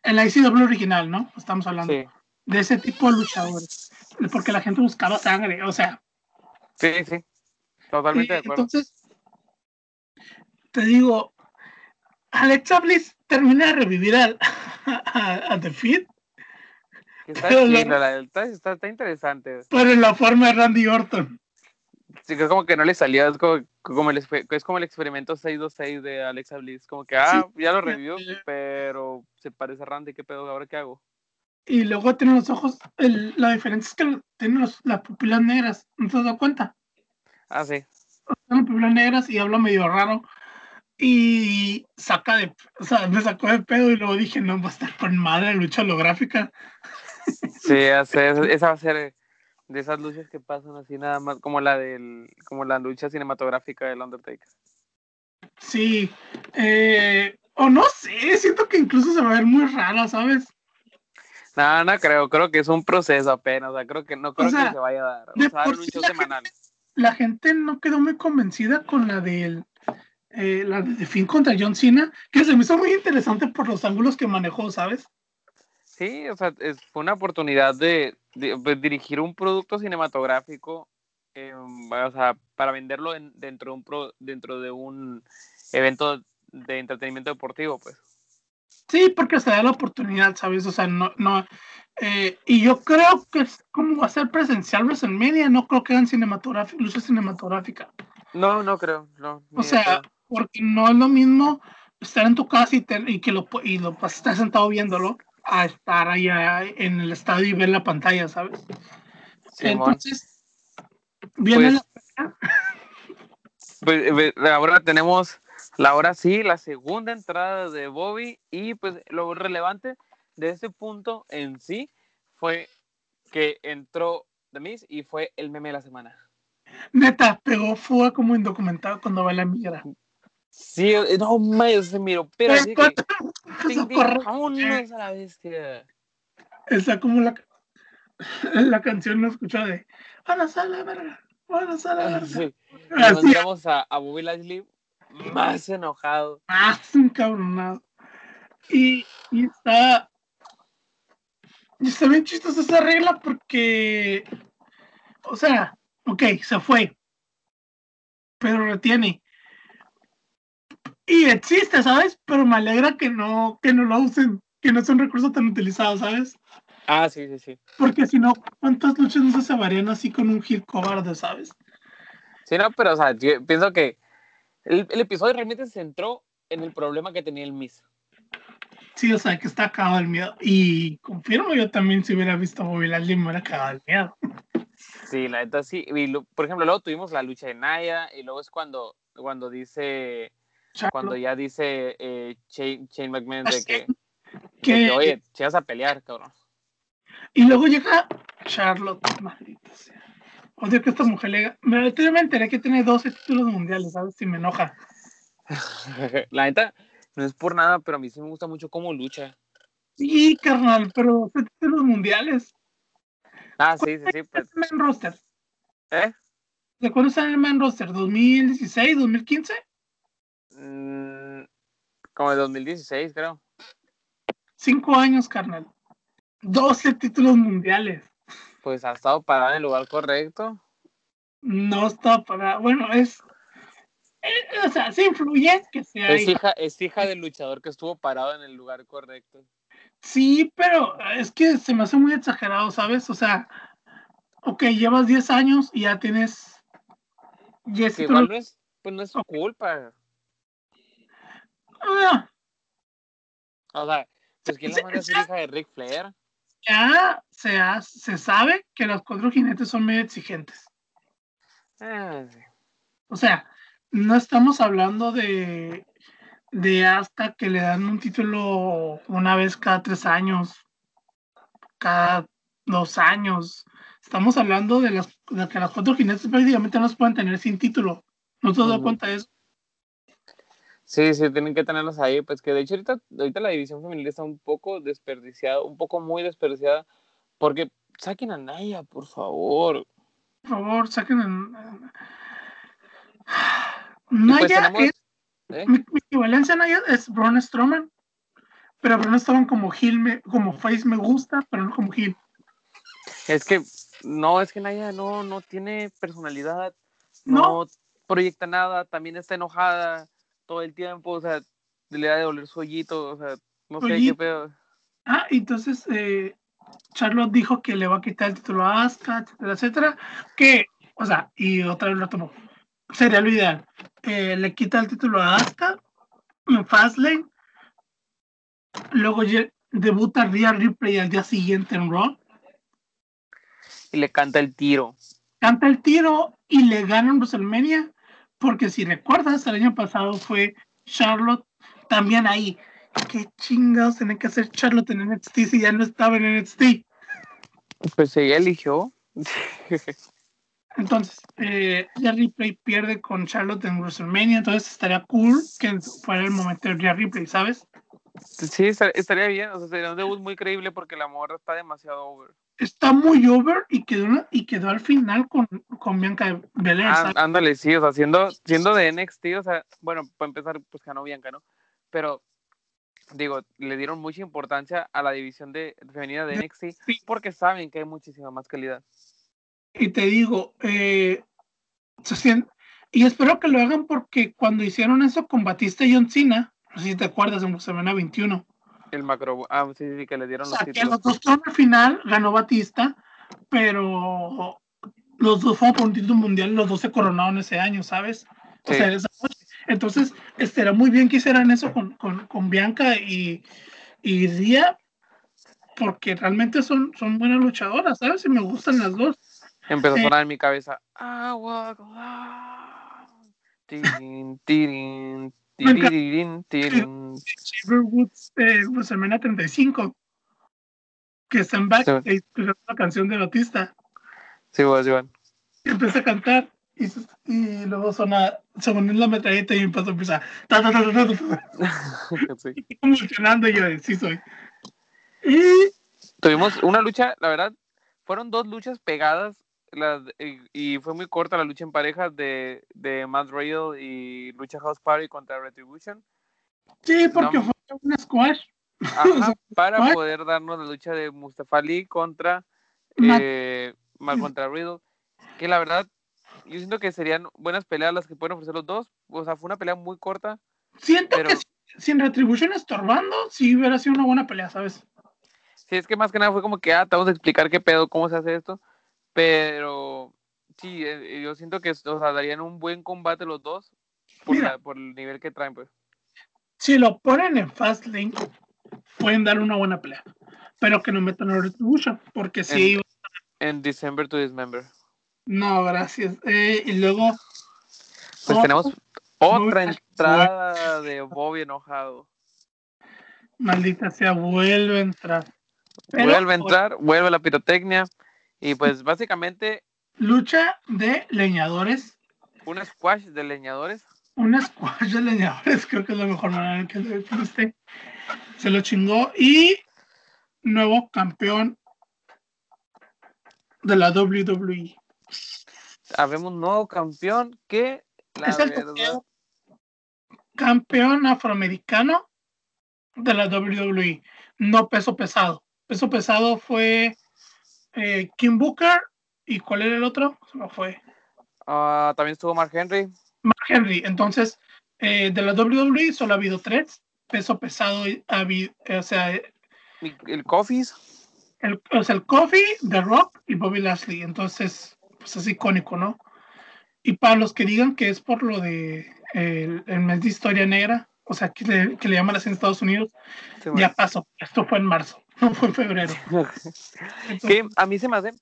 Speaker 2: En la ECW original, ¿no? Estamos hablando
Speaker 1: Sí,
Speaker 2: de ese tipo de luchadores. Porque la gente buscaba sangre, o sea,
Speaker 1: sí, sí. Totalmente
Speaker 2: y
Speaker 1: de acuerdo.
Speaker 2: entonces, te digo, Alexa Bliss termina de revivir al, (laughs) a, a The
Speaker 1: Que Está
Speaker 2: pero la-
Speaker 1: chido, la está, está, está interesante.
Speaker 2: pero en la forma de Randy Orton.
Speaker 1: Sí, que es como que no le salió, es como, como el, es como el experimento 626 de Alexa Bliss. Como que, ah, ya lo revivió, (laughs) pero se parece a Randy, ¿qué pedo? ¿Ahora qué hago?
Speaker 2: Y luego tiene los ojos, el- la diferencia es que tiene los- las pupilas negras, ¿no te has dado cuenta?
Speaker 1: Ah, sí.
Speaker 2: Tiene las pupilas negras y habla medio raro. Y saca de, o sea, me sacó de pedo y luego dije, no, va a estar con madre lucha holográfica. (laughs)
Speaker 1: Sí, esa va a ser de esas luchas que pasan así nada más, como la del, como la lucha cinematográfica del Undertaker.
Speaker 2: Sí, eh, o no sé, siento que incluso se va a ver muy rara, ¿sabes?
Speaker 1: No, no creo, creo que es un proceso apenas, o sea, creo que no creo
Speaker 2: sea,
Speaker 1: que se vaya a dar. O sea, un show
Speaker 2: la
Speaker 1: semanal.
Speaker 2: La gente no quedó muy convencida con la del eh, la de Finn contra John Cena, que se me hizo muy interesante por los ángulos que manejó, ¿sabes?
Speaker 1: Sí, o sea, es, fue una oportunidad de, de, pues, dirigir un producto cinematográfico, eh, o sea, para venderlo en- dentro, de un pro- dentro de un evento de entretenimiento deportivo, pues.
Speaker 2: Sí, porque se da la oportunidad, ¿sabes? O sea, no, no. eh, y yo creo que es como va a ser presencial WrestleMania, no creo que hagan lucha cinematográfica.
Speaker 1: No, no creo, no.
Speaker 2: O sea, porque no es lo mismo estar en tu casa y, te- y que lo, y lo estar sentado viéndolo a estar allá en el estadio y ver la pantalla, ¿sabes?
Speaker 1: Simón.
Speaker 2: Entonces, viene
Speaker 1: Pues,
Speaker 2: la (laughs)
Speaker 1: Pues, ahora tenemos la ahora sí, la segunda entrada de Bobby y pues lo relevante de ese punto en sí fue que entró The Miz y fue el meme de la semana.
Speaker 2: neta, pegó fuego como indocumentado cuando va la migra.
Speaker 1: Sí, no mames, se miró, pero así que (laughs) vámonos a la bestia.
Speaker 2: Está como la, la canción no escucha de Vámonos a la verga, vámonos a la verga.
Speaker 1: Sí. Encontramos a, a Bobby Lashley más enojado.
Speaker 2: más encabronado. Y, y está. Y está bien chistosa esa regla porque. O sea, ok, se fue. Pero retiene. Y existe, ¿sabes? Pero me alegra que no, que no lo usen, que no es un recurso tan utilizado, ¿sabes?
Speaker 1: Ah, sí, sí, sí.
Speaker 2: Porque si no, ¿cuántas luchas no se salvarían así con un hit cobarde, ¿sabes?
Speaker 1: Sí, no, pero o sea, yo pienso que el, el episodio realmente se centró en el problema que tenía el Miz.
Speaker 2: Sí, o sea, que está cagado el miedo. Y confirmo, yo también si hubiera visto a Bobby Lashley me hubiera cagado el miedo.
Speaker 1: Sí, la neta sí. Y lo- por ejemplo, luego tuvimos la lucha de Naya y luego es cuando, cuando dice, cuando ya dice eh, Shane, Shane McMahon de que, (laughs) de
Speaker 2: Que-
Speaker 1: oye, si vas a pelear, cabrón.
Speaker 2: Y luego llega Charlotte, maldita sea. Odio que esta mujer le Me, yo me enteré que tiene 12 títulos mundiales, ¿sabes? Si me enoja. (laughs)
Speaker 1: la neta, no es por nada, pero a mí sí me gusta mucho cómo lucha.
Speaker 2: Sí, carnal, pero 12 títulos mundiales.
Speaker 1: Ah, sí, sí, sí. Pues,
Speaker 2: ¿Main roster?
Speaker 1: ¿eh?
Speaker 2: ¿De cuándo está en el main roster? ¿2016? ¿2015?
Speaker 1: Mm, como de 2016, creo.
Speaker 2: Cinco años, carnal. 12 títulos mundiales.
Speaker 1: Pues ha estado parada en el lugar correcto.
Speaker 2: No está para. Bueno, es. eh, o sea, sí influye que sea.
Speaker 1: Es
Speaker 2: hija-
Speaker 1: es hija del luchador que estuvo parado en el lugar correcto.
Speaker 2: Sí, pero es que se me hace muy exagerado, ¿sabes? O sea, ok, llevas 10 años y ya tienes. 10
Speaker 1: Que
Speaker 2: títulos.
Speaker 1: igual no es, pues no es su culpa.
Speaker 2: Ah,
Speaker 1: O sea, pues quién la manda a ser hija de Ric Flair.
Speaker 2: Ya se, se sabe que los cuatro jinetes son medio exigentes.
Speaker 1: Ah, sí.
Speaker 2: O sea, no estamos hablando de, de hasta que le dan un título una vez cada tres años, cada dos años. Estamos hablando de, las, de que las cuatro jinetes prácticamente no se pueden tener sin título. ¿No te das
Speaker 1: Ujú.
Speaker 2: cuenta de eso?
Speaker 1: Sí, sí, tienen que tenerlos ahí, pues que de hecho ahorita, ahorita la división femenil está un poco desperdiciada, un poco muy desperdiciada, porque saquen a Naya, por favor.
Speaker 2: Por favor, saquen. en-
Speaker 1: Y
Speaker 2: Naya
Speaker 1: pues
Speaker 2: es,
Speaker 1: ¿eh?
Speaker 2: mi, mi equivalencia a Naya es Braun Strowman. Pero Braun Strowman como heel, me- como face me gusta, pero no como heel.
Speaker 1: Es que, no, es que Naya no, no tiene personalidad, no,
Speaker 2: No.
Speaker 1: proyecta nada, también está enojada todo el tiempo, o sea, le da de doler su hoyito, o sea, no sé qué pedo.
Speaker 2: Ah, entonces eh, Charlotte dijo que le va a quitar el título a Asuka, etcétera, etcétera. Que, o sea, y otra vez lo tomó. Sería lo ideal. Eh, le quita el título a Asuka en Fastlane. Luego debuta Rhea Ripley al día siguiente en Raw.
Speaker 1: Y le canta el tiro.
Speaker 2: Canta el tiro y le gana en WrestleMania. Porque si recuerdas, el año pasado fue Charlotte también ahí. ¿Qué chingados tiene que hacer Charlotte en NXT si ya no estaba en NXT?
Speaker 1: Pues ella eligió.
Speaker 2: Entonces, eh, Ripley pierde con Charlotte en WrestleMania, entonces estaría cool que fuera el momento de Rhea Ripley, ¿sabes?
Speaker 1: Sí, estar- estaría bien, o sea, sería un debut muy creíble porque la morra está demasiado over.
Speaker 2: Está muy over y quedó, y quedó al final con, con Bianca Belair,
Speaker 1: Ah, ándale, sí, o sea, siendo, siendo de NXT, o sea, bueno, para empezar, pues ganó Bianca, ¿no? Pero, digo, le dieron mucha importancia a la división de femenina de NXT
Speaker 2: sí.
Speaker 1: porque saben que hay muchísima más calidad.
Speaker 2: Y te digo, eh, se y espero que lo hagan porque cuando hicieron eso con Batista y John Cena, no sé si te acuerdas, en WrestleMania 21,
Speaker 1: El macro, ah, sí, sí, que le
Speaker 2: o
Speaker 1: dieron
Speaker 2: sea,
Speaker 1: los
Speaker 2: que
Speaker 1: títulos.
Speaker 2: los dos fueron al final, ganó Batista, pero los dos fueron por un título mundial los dos se coronaron ese año, ¿sabes? O
Speaker 1: Sí.
Speaker 2: sea, esa noche. Entonces, estaría muy bien que hicieran eso con, con, con Bianca y, y Ria, porque realmente son, son buenas luchadoras, ¿sabes? Y me gustan las dos.
Speaker 1: Empezó a
Speaker 2: eh,
Speaker 1: sonar en mi cabeza. Alone. Tirin, tirin,
Speaker 2: Me encanta.
Speaker 1: tiririn, tirin.
Speaker 2: Xavier Woods, eh, WrestleMania 35, que está en backstage escuchando la canción de Batista,
Speaker 1: Sí, sí, bueno.
Speaker 2: y empieza a cantar, y, y luego suena, se pone en la metralleta y empezó a empezar, ta, ta, ta, ta, ta, (laughs)
Speaker 1: Sí.
Speaker 2: y convulsionando, yo, de, sí soy. Y
Speaker 1: Tuvimos una lucha, la verdad, fueron dos luchas pegadas y, fue muy corta la lucha en parejas de, de Matt Riddle y Lucha House Party contra Retribution.
Speaker 2: sí, porque
Speaker 1: No.
Speaker 2: fue un squash. (laughs)
Speaker 1: Ajá, para poder darnos la lucha de Mustafa Ali contra, eh, Matt contra Riddle. Que la verdad, yo siento que serían buenas peleas las que pueden ofrecer los dos. O sea, fue una pelea muy corta.
Speaker 2: Siento
Speaker 1: Pero-
Speaker 2: que si- sin Retribution estorbando, sí hubiera sido una buena pelea, ¿sabes?
Speaker 1: Sí, es que más que nada fue como que, ah, te vamos a explicar qué pedo, cómo se hace esto. Pero sí, eh, yo siento que o sea, darían un buen combate los dos por,
Speaker 2: Mira.
Speaker 1: la- por el nivel que traen, pues.
Speaker 2: Si lo ponen en Fastlane, pueden dar una buena pelea. Pero que no metan a Retribution, porque sí,
Speaker 1: En December to Dismember.
Speaker 2: no, gracias. Eh, y luego,
Speaker 1: Pues
Speaker 2: Oh,
Speaker 1: tenemos otra entrada de Bobby enojado.
Speaker 2: maldita sea, vuelve a entrar. Pero,
Speaker 1: vuelve a entrar, vuelve la pirotecnia. Y pues básicamente
Speaker 2: Lucha de leñadores.
Speaker 1: un squash de leñadores.
Speaker 2: Un squash de leñadores, (laughs) creo que es la mejor manera que lo define Se lo chingó. Y nuevo campeón de la WWE.
Speaker 1: Habemos un nuevo campeón que la
Speaker 2: es el
Speaker 1: verdad.
Speaker 2: campeón afroamericano de la WWE, no peso pesado. Peso pesado fue eh, Kim Booker y ¿cuál era el otro? Se me fue.
Speaker 1: ah, también estuvo Mark Henry.
Speaker 2: Mark Henry. Entonces, eh, de la WWE solo ha habido tres. Peso pesado, ha habido, o sea,
Speaker 1: y El Coffees.
Speaker 2: el, o sea, el Kofi, The Rock y Bobby Lashley. Entonces, pues es icónico, ¿no? Y para los que digan que es por lo de el, el mes de historia negra, o sea, que le, que le llaman así en Estados Unidos, ya pasó. Esto fue en marzo, (laughs) no fue en febrero. (laughs)
Speaker 1: que a mí se me hace.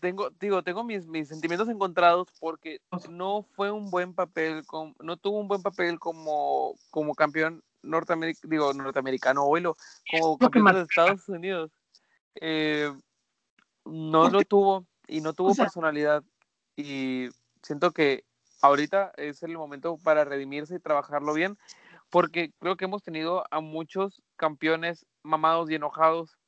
Speaker 1: tengo, digo, tengo mis, mis sentimientos encontrados porque no fue un buen papel, no tuvo un buen papel como, como campeón norteamericano, digo, norteamericano, abuelo, como campeón de Estados Unidos. Eh, no lo tuvo y no tuvo personalidad y siento que ahorita es el momento para redimirse y trabajarlo bien, porque creo que hemos tenido a muchos campeones mamados y enojados.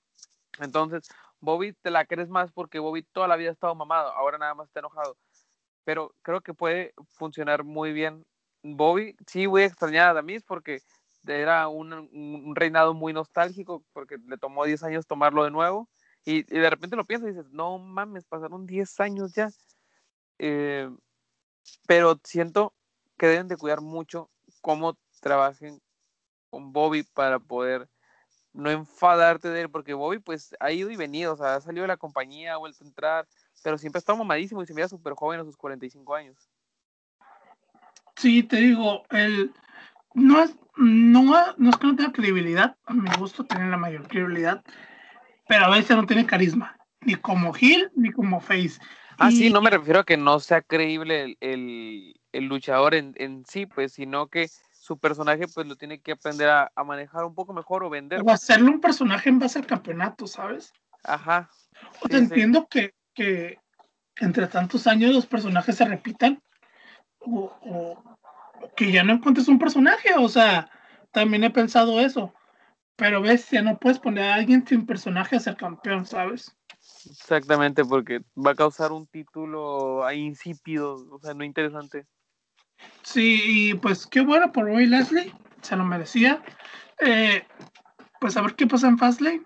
Speaker 1: Entonces, Bobby te la crees más porque Bobby toda la vida ha estado mamado, ahora nada más está enojado. Pero creo que puede funcionar muy bien. Bobby, sí voy a extrañar a Damis porque era un, reinado muy nostálgico, porque le tomó 10 años tomarlo de nuevo. Y, de repente lo piensas y dices, no mames, pasaron 10 años ya. Eh, pero siento que deben de cuidar mucho cómo trabajen con Bobby para poder no enfadarte de él, porque Bobby pues ha ido y venido, o sea, ha salido de la compañía, ha vuelto a entrar, pero siempre ha estado mamadísimo y se mira súper joven a sus 45 años.
Speaker 2: Sí, te digo, el, no, es, no, no es que no tenga credibilidad, a mi gusto tiene la mayor credibilidad, pero a veces no tiene carisma, ni como Hill ni como Face.
Speaker 1: Ah, sí, no me refiero a que no sea creíble el, luchador en, en, sí, pues, sino que su personaje pues lo tiene que aprender a, manejar un poco mejor o vender.
Speaker 2: O hacerle un personaje en base al campeonato, ¿sabes?
Speaker 1: Ajá.
Speaker 2: O te entiendo que, que, entre tantos años los personajes se repitan o, que ya no encuentres un personaje, o sea, también he pensado eso. Pero ves, ya no puedes poner a alguien sin personaje a ser campeón, ¿sabes?
Speaker 1: Exactamente, porque va a causar un título insípido, o sea, no interesante.
Speaker 2: Sí, y pues qué bueno por Roy Leslie, se lo merecía. Eh, pues a ver qué pasa en Fastlane.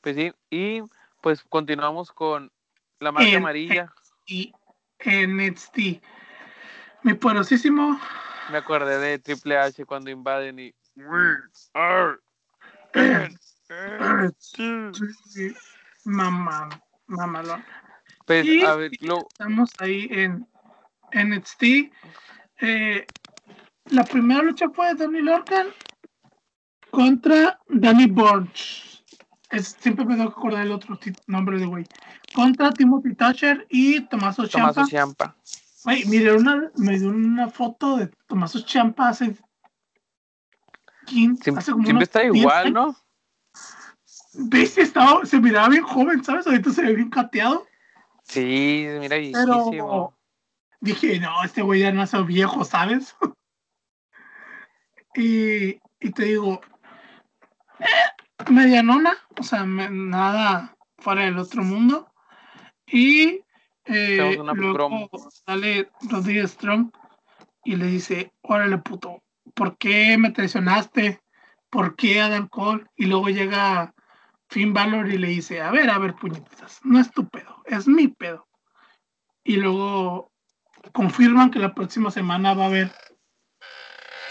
Speaker 1: Pues sí, y pues continuamos con la marca amarilla.
Speaker 2: Y NXT. Mi poderosísimo.
Speaker 1: Me acordé de Triple H cuando invaden y. (clears throat) (clears throat) (clears throat)
Speaker 2: Mamá, mamalón.
Speaker 1: Pues, a ver,
Speaker 2: Estamos ahí en NXT. Eh, la primera lucha fue de Danny Lorcan contra Danny Burch. Es, siempre me tengo que acordar el otro nombre de güey. Contra Timothy Thatcher y Tomaso Champa. Tomaso
Speaker 1: Champa.
Speaker 2: mire, una, me dio una foto de Tomaso Champa hace.
Speaker 1: Siempre, siempre está igual, ¿no?
Speaker 2: ¿Ves? Estaba, se miraba bien joven, ¿sabes? Ahorita se ve bien cateado.
Speaker 1: Sí, mira Pero
Speaker 2: dije, no, este güey ya no es viejo, ¿sabes? y, y te digo, eh, medianona, o sea, nada fuera del otro mundo. Y eh, luego sale Rodríguez Strong y le dice, órale puto, ¿por qué me traicionaste? ¿Por qué Adam Cole? Y luego llega Finn Balor y le dice, a ver, a ver, puñetas, no es tu pedo, es mi pedo. Y luego confirman que la próxima semana va a haber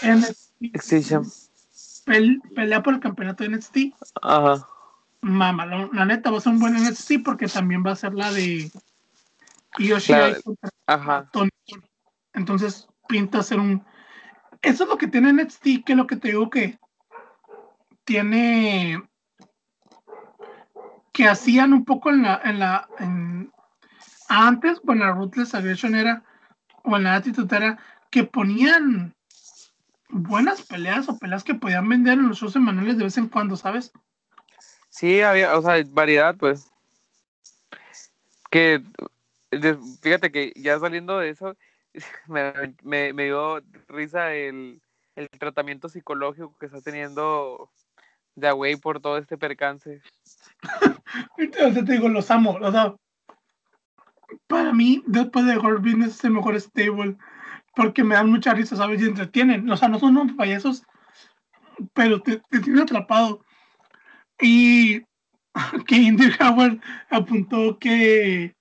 Speaker 2: NXT. pelea por el campeonato de NXT.
Speaker 1: Ajá.
Speaker 2: Mama, la, neta va a ser un buen NXT porque también va a ser la de Yoshi
Speaker 1: Ajá.
Speaker 2: Entonces pinta ser un. Eso es lo que tiene NXT, que es lo que te digo que tiene que hacían un poco en la, en la, en, antes, bueno, la Ruthless Aggression era, o en la actitud era que ponían buenas peleas o peleas que podían vender en los shows semanales de vez en cuando, ¿sabes?
Speaker 1: Sí, había, o sea, variedad, pues. Que, fíjate que ya saliendo de eso, (laughs) me, me, me dio risa el, el tratamiento psicológico que está teniendo de Away por todo este percance. (laughs)
Speaker 2: te digo, los amo, los amo. Para mí, después de Horror Business es el mejor stable, porque me dan mucha risa, ¿sabes? Y entretienen. O sea, no son unos payasos, pero te, tienen atrapado. Y (laughs) que Indy Howard apuntó que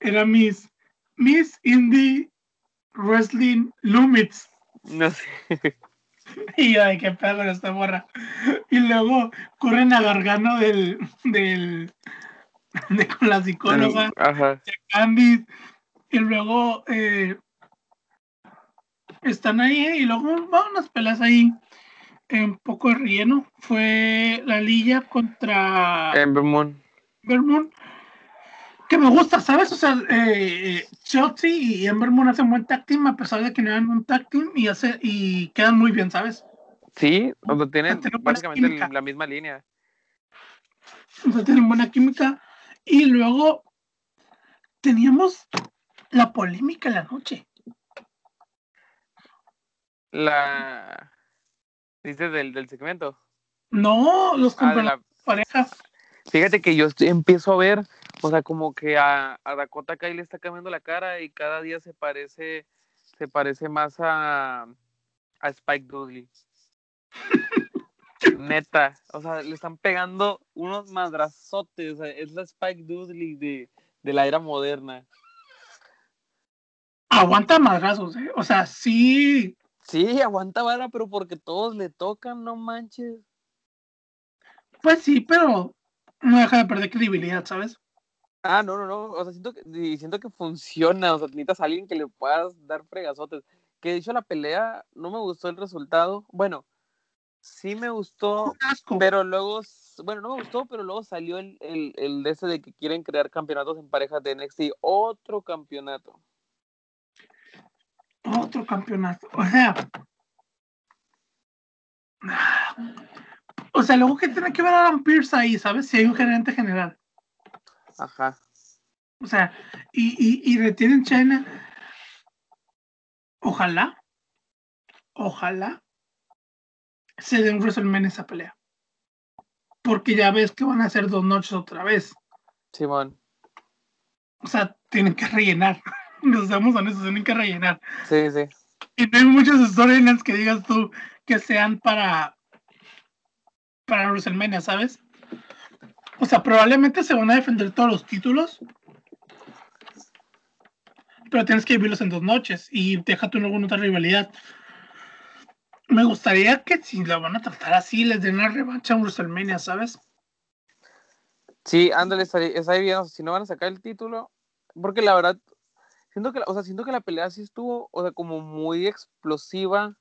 Speaker 2: era Miss, Miss Indie Wrestling Lumits.
Speaker 1: No sé. (laughs) (laughs)
Speaker 2: Y yo, ay, qué pedo con esta morra. Y luego corren a Gargano del, del, de con la psicóloga,
Speaker 1: Ajá.
Speaker 2: de Candice, y luego eh, están ahí y luego van unas peleas ahí un poco de relleno. Fue la Lilla contra
Speaker 1: Ember Moon.
Speaker 2: Ember Moon, que me gusta, ¿sabes? O sea, eh, Chelsea y Ember Moon hacen buen tag team a pesar de que no eran un tag team y, hace, y quedan muy bien, ¿sabes?
Speaker 1: Sí, o sea, tienen básicamente la misma línea.
Speaker 2: O sea, tienen buena química. Y luego teníamos la polémica en la noche.
Speaker 1: La. Dices del, del segmento.
Speaker 2: No, los
Speaker 1: Ah, de
Speaker 2: campeonatos
Speaker 1: la-
Speaker 2: de pareja.
Speaker 1: Fíjate que yo empiezo a ver, o sea, como que a, a Dakota Kai le está cambiando la cara y cada día se parece, se parece más a, a Spike Dudley. (laughs) Neta, o sea, le están pegando unos madrazotes, o sea, es la Spike Dudley de, de la era moderna.
Speaker 2: Aguanta madrazos, ¿eh? O sea, sí.
Speaker 1: Sí, aguanta vara, pero porque todos le tocan, no manches.
Speaker 2: Pues sí, pero no deja de perder credibilidad, ¿sabes?
Speaker 1: Ah, no, no, no. O sea, siento que, siento que funciona. O sea, necesitas a alguien que le puedas dar fregazotes. Que de hecho la pelea no me gustó el resultado. Bueno, sí me gustó, pero luego, bueno, no me gustó, pero luego salió el, el, el de ese de que quieren crear campeonatos en parejas de NXT. Otro campeonato.
Speaker 2: Otro campeonato. O sea. O sea, luego que tiene que ver a Adam Pierce ahí, ¿sabes? Si hay un gerente general.
Speaker 1: Ajá.
Speaker 2: O sea, y, y, y retienen China. Ojalá. Ojalá. Se den WrestleMania esa pelea. Porque ya ves que van a ser dos noches otra vez.
Speaker 1: Simón.
Speaker 2: O sea, tienen que rellenar. (laughs) Nos damos honestos, tienen que rellenar.
Speaker 1: Sí, sí.
Speaker 2: Y no hay muchas storylines que digas tú que sean para para WrestleMania, ¿sabes? O sea, probablemente se van a defender todos los títulos. Pero tienes que vivirlos en dos noches y deja tu alguna otra rivalidad. Me gustaría que si la van a tratar así, les den la revancha en WrestleMania, ¿sabes?
Speaker 1: Sí, ándale, o sea, si no van a sacar el título, porque la verdad, siento que, o sea, siento que la pelea sí estuvo, o sea, como muy explosiva,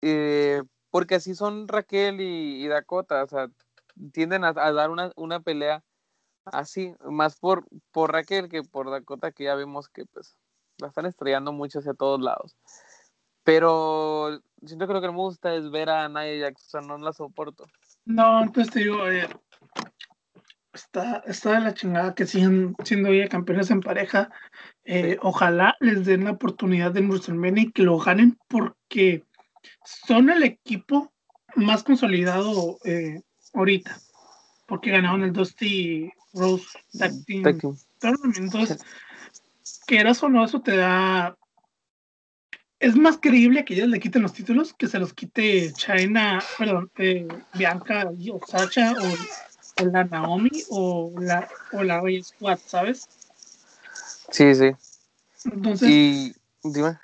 Speaker 1: eh, porque así son Raquel y, y Dakota, o sea, tienden a, a dar una, una pelea así, más por, por Raquel que por Dakota, que ya vemos que pues la están estrellando mucho hacia todos lados. Pero siento que lo que me gusta es ver a o sea, no la soporto.
Speaker 2: No, entonces te digo, eh, está, está de la chingada que siguen siendo ya campeones en pareja. Eh,
Speaker 1: Sí.
Speaker 2: Ojalá les den la oportunidad de WrestleMania y que lo ganen porque son el equipo más consolidado eh, ahorita. Porque ganaron el Dusty Rose Tag Team
Speaker 1: Tag team.
Speaker 2: Tournament. Entonces, quieras o no, eso te da. Es más creíble que ellos le quiten los títulos que se los quite China, perdón, eh, Bianca o Sacha o, o la Naomi o la, o la Squad, ¿sabes?
Speaker 1: Sí, sí.
Speaker 2: Entonces,
Speaker 1: Y dime.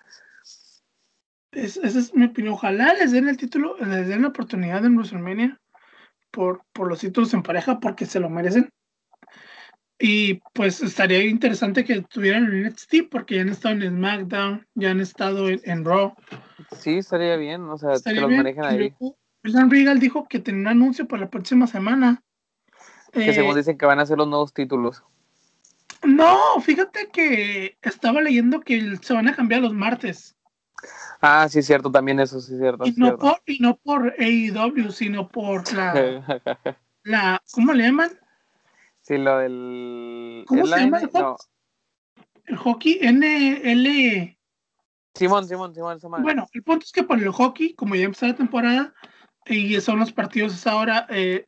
Speaker 2: Es- esa es mi opinión. Ojalá les den el título, les den la oportunidad en WrestleMania por, por los títulos en pareja porque se lo merecen. Y pues estaría interesante que estuvieran en NXT porque ya han estado en SmackDown, ya han estado en, en Raw.
Speaker 1: Sí, estaría bien, o sea,
Speaker 2: Estaría
Speaker 1: que los manejen ahí.
Speaker 2: William Regal dijo que tenía un anuncio para la próxima semana.
Speaker 1: Que
Speaker 2: Eh,
Speaker 1: según dicen que van a ser los nuevos títulos.
Speaker 2: no, fíjate que estaba leyendo que se van a cambiar los martes.
Speaker 1: Ah, sí, cierto, también eso, sí, cierto.
Speaker 2: Y no,
Speaker 1: cierto.
Speaker 2: por, y no por AEW, sino por la, (laughs) la ¿cómo le llaman?
Speaker 1: sí, lo del.
Speaker 2: ¿Cómo
Speaker 1: ¿es
Speaker 2: se
Speaker 1: la
Speaker 2: llama el juego?
Speaker 1: No,
Speaker 2: El hockey NL.
Speaker 1: Simón, Simón, Simón, madre.
Speaker 2: Bueno, el punto es que por el hockey, como ya empezó la temporada, y son los partidos a esa hora, eh,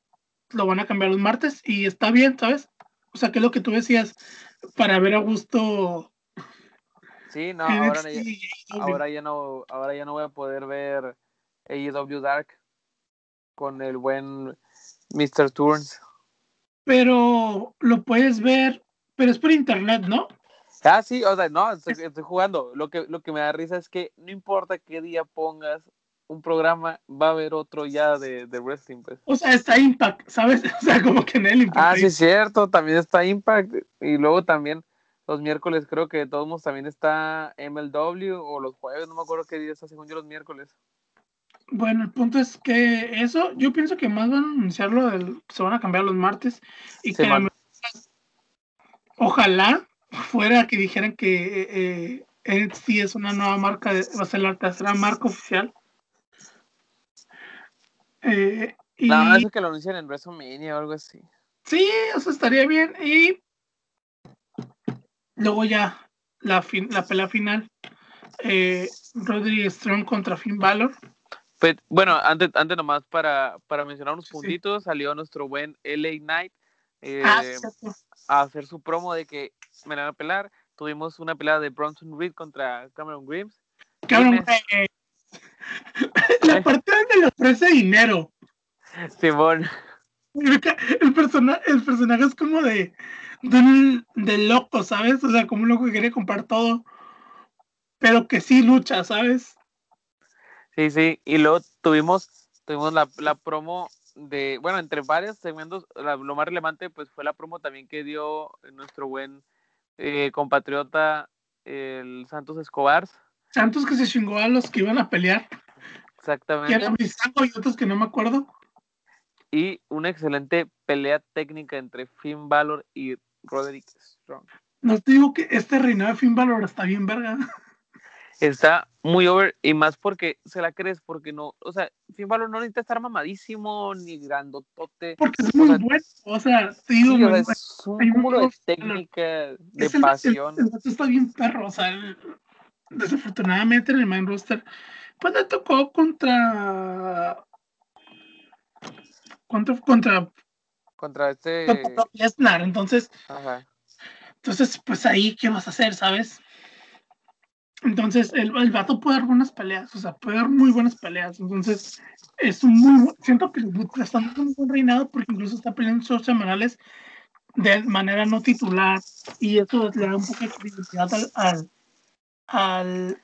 Speaker 2: lo van a cambiar los martes y está bien, ¿sabes? O sea, que es lo que tú decías, para ver a gusto
Speaker 1: Sí, no, ahora, ya, ahora ya no, ahora ya no voy a poder ver AEW Dark con el buen Mr. Turns.
Speaker 2: Pero lo puedes ver, pero es por internet, ¿no?
Speaker 1: Ah, sí, o sea, no, estoy, estoy jugando. Lo que, lo que me da risa es que no importa qué día pongas un programa, va a haber otro ya de, de wrestling, pues.
Speaker 2: O sea, está Impact, ¿sabes? (laughs) O sea, como que en el Impact.
Speaker 1: Ah, sí, es cierto, también está Impact. Y luego también, los miércoles creo que de todos modos también está MLW o los jueves, no me acuerdo qué día está según yo los miércoles.
Speaker 2: Bueno, el punto es que eso, yo pienso que más van a anunciarlo, del, se van a cambiar los martes y que
Speaker 1: man.
Speaker 2: ojalá fuera que dijeran que eh, NXT es una nueva marca, de- va a ser la tercera marca oficial. Eh, y
Speaker 1: No, eso que lo anuncian en WrestleMania o algo así.
Speaker 2: sí, eso estaría bien. Y luego ya la, fin- la pelea final, eh, Rodri Strong contra Finn Balor.
Speaker 1: Pues, bueno, antes, antes nomás para, para mencionar unos
Speaker 2: Sí.
Speaker 1: puntitos, salió nuestro buen LA Knight eh,
Speaker 2: Ah, sí,
Speaker 1: a hacer su promo de que me la van a pelar. Tuvimos una pelea de Bronson Reed contra Cameron Grimes.
Speaker 2: Eh, (laughs) la parte donde le ofrece dinero.
Speaker 1: Simón,
Speaker 2: El, persona, el personaje es como de, de, un- de loco, ¿sabes? O sea, como un loco que quiere comprar todo, pero que sí lucha, ¿sabes?
Speaker 1: sí, sí. Y luego tuvimos, tuvimos la, la promo de, bueno, entre varios segmentos, la- lo más relevante pues fue la promo también que dio nuestro buen eh, compatriota, el Santos Escobar.
Speaker 2: Santos que se chingó a los que iban a pelear, que
Speaker 1: Exactamente.
Speaker 2: eran Brisango y otros que no me acuerdo.
Speaker 1: y una excelente pelea técnica entre Finn Balor y Roderick Strong.
Speaker 2: No te digo que este reinado de Finn Balor está bien verga.
Speaker 1: Está muy over y más porque se la crees, porque no, o sea, Finn Balor no necesita estar mamadísimo ni grandotote.
Speaker 2: Porque es muy
Speaker 1: sea,
Speaker 2: bueno. O sea, te digo,
Speaker 1: Sí, o sea,
Speaker 2: muy
Speaker 1: es
Speaker 2: bueno.
Speaker 1: un cúmulo de técnica, de
Speaker 2: Es
Speaker 1: pasión.
Speaker 2: El, está bien perro, o sea, el- desafortunadamente en el main roster, pues le tocó contra. Contra, contra,
Speaker 1: Contra este.
Speaker 2: contra Lesnar, entonces,
Speaker 1: Ajá.
Speaker 2: entonces, pues ahí, ¿qué vas a hacer, sabes? Entonces, el, el vato puede dar buenas peleas, o sea, puede dar muy buenas peleas, entonces, es un muy, siento que está dando un buen reinado porque incluso está peleando en shows semanales de manera no titular y eso le da un poco de credibilidad al, al, al,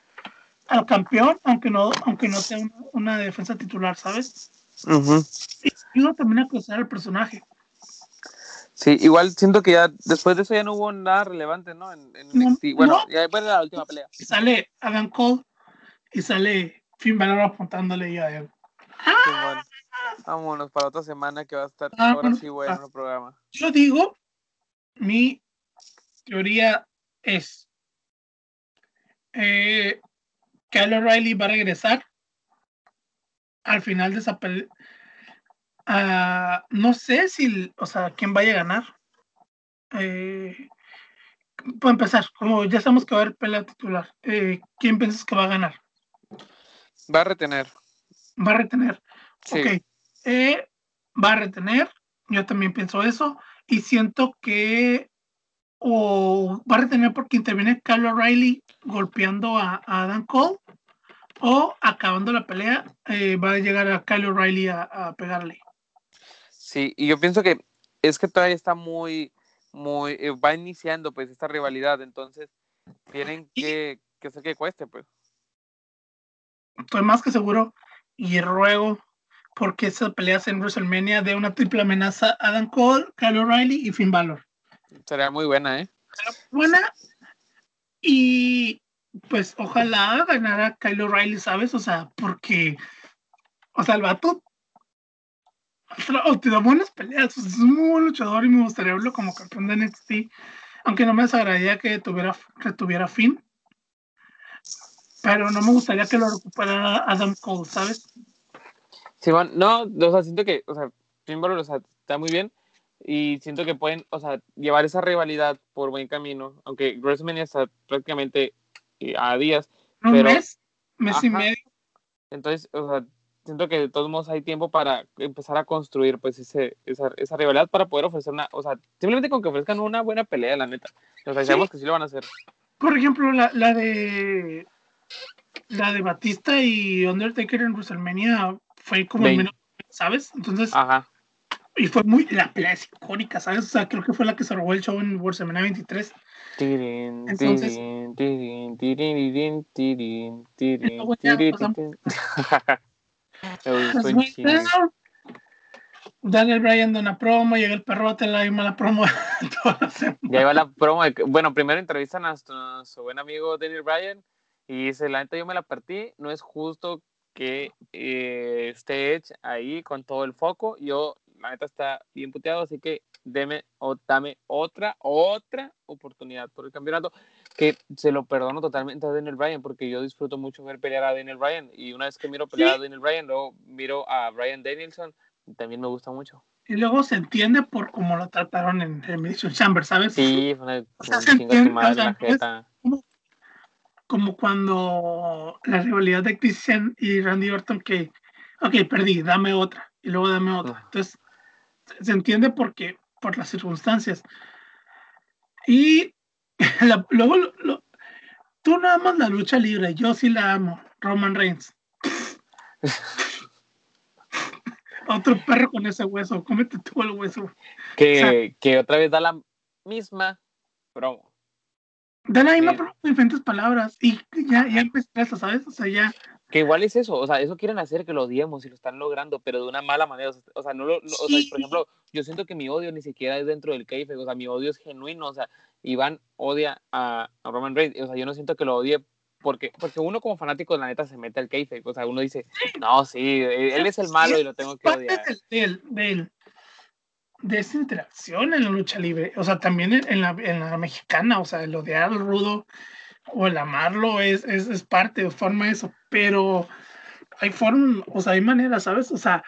Speaker 2: al campeón, aunque no, aunque no sea una, una defensa titular, ¿sabes? Y ayuda también a crecer al personaje.
Speaker 1: Sí, igual siento que ya después de eso ya no hubo nada relevante, ¿no? En, en
Speaker 2: No,
Speaker 1: NXT. Bueno,
Speaker 2: no.
Speaker 1: ya fue la última pelea.
Speaker 2: Y sale Adam Cole y sale Finn Balor apuntándole y a él.
Speaker 1: Simón. Vámonos para otra semana que va a estar
Speaker 2: Ah,
Speaker 1: ahora
Speaker 2: bueno,
Speaker 1: sí bueno
Speaker 2: ah.
Speaker 1: el programa.
Speaker 2: Yo digo, mi teoría es eh, Kyle O'Reilly va a regresar al final de esa pelea. Ah, no sé si, o sea, quién vaya a ganar. Eh, para empezar, como ya sabemos que va a haber pelea titular, eh, ¿quién piensas que va a ganar?
Speaker 1: Va a retener.
Speaker 2: Va a retener.
Speaker 1: Sí.
Speaker 2: Ok, eh, va a retener, yo también pienso eso, y siento que o va a retener porque interviene Kyle O'Reilly golpeando a, a Adam Cole, o acabando la pelea, eh, va a llegar a Kyle O'Reilly a, a pegarle.
Speaker 1: Sí, y yo pienso que es que todavía está muy, muy, eh, va iniciando pues esta rivalidad, entonces tienen que, que hacer que cueste, pues.
Speaker 2: Estoy más que seguro y ruego porque esa pelea en WrestleMania de una triple amenaza Adam Cole, Kyle O'Reilly y Finn Balor.
Speaker 1: Sería muy buena, ¿eh?
Speaker 2: buena y pues ojalá ganara Kyle O'Reilly, ¿sabes? O sea, porque, o sea, el vato o te da buenas peleas, o sea, es un muy buen luchador y me gustaría verlo como campeón de NXT, aunque no me desagradaría que tuviera, que tuviera fin, pero no me gustaría que lo recuperara Adam Cole, ¿sabes?
Speaker 1: Sí, bueno, no, o sea, siento que, o sea, Finn Balor, o sea, está muy bien y siento que pueden, o sea, llevar esa rivalidad por buen camino, aunque WrestleMania está prácticamente eh, a días,
Speaker 2: Un
Speaker 1: Pero-
Speaker 2: mes, mes y
Speaker 1: Ajá.
Speaker 2: medio.
Speaker 1: entonces, o sea, siento que de todos modos hay tiempo para empezar a construir pues ese, esa, esa rivalidad para poder ofrecer una, o sea, simplemente con que ofrezcan una buena pelea, la neta. O sea,
Speaker 2: Sí.
Speaker 1: sabemos que sí lo van a hacer.
Speaker 2: Por ejemplo, la, la de la de Batista y Undertaker en WrestleMania fue como el menos, ¿sabes? Entonces,
Speaker 1: Ajá.
Speaker 2: y fue muy, la pelea es icónica, ¿sabes? O sea, creo que fue la que se robó el show en WrestleMania 23.
Speaker 1: Tirin,
Speaker 2: Entonces-
Speaker 1: tirin, tirin, tirin, (laughs)
Speaker 2: Daniel Bryan de una promo, llega el perrote, la misma la promo. (laughs)
Speaker 1: ya iba la promo. bueno, primero entrevistan a su, buen amigo Daniel Bryan y dice, la neta yo me la partí, no es justo que eh, esté Edge ahí con todo el foco. Yo, la neta está bien puteado, así que deme o dame otra, otra oportunidad por el campeonato, que se lo perdono totalmente a Daniel Bryan, porque yo disfruto mucho ver pelear a Daniel Bryan, y una vez que miro pelear a Daniel Bryan, luego miro a Bryan Danielson, también me gusta mucho.
Speaker 2: Y luego se entiende por cómo lo trataron en Elimination Chamber, ¿sabes?
Speaker 1: Sí, fue una,
Speaker 2: como, como, cuando la rivalidad de Christian y Randy Orton que, ok, perdí, dame otra, y luego dame otra. Entonces, se entiende porque, por las circunstancias. Y (laughs) luego, tú nada más la lucha libre, yo sí la amo, Roman Reigns. (laughs) Otro perro con ese hueso, cómete tú el hueso.
Speaker 1: Que, que otra vez da la misma promo.
Speaker 2: Da la misma promo con diferentes palabras y ya, ya empezaste, ¿sabes? O sea, ya.
Speaker 1: Que igual es eso, o sea, eso quieren hacer que lo odiemos y lo están logrando, pero de una mala manera. O sea, no lo, o sea, por ejemplo, yo siento que mi odio ni siquiera es dentro del keife, o sea, mi odio es genuino, o sea, Iván odia a, a Roman Reigns, o sea, yo no siento que lo odie porque, porque uno como fanático de la neta se mete al kayfabe, o sea, uno dice, no, sí, él es el malo y lo tengo que odiar.
Speaker 2: De, de, de, esa interacción en la lucha libre, o sea, también en la, en la mexicana, o sea, el odiar al rudo o el amarlo es, es, es parte, forma eso, pero hay forma, o sea, hay maneras, ¿sabes? O sea,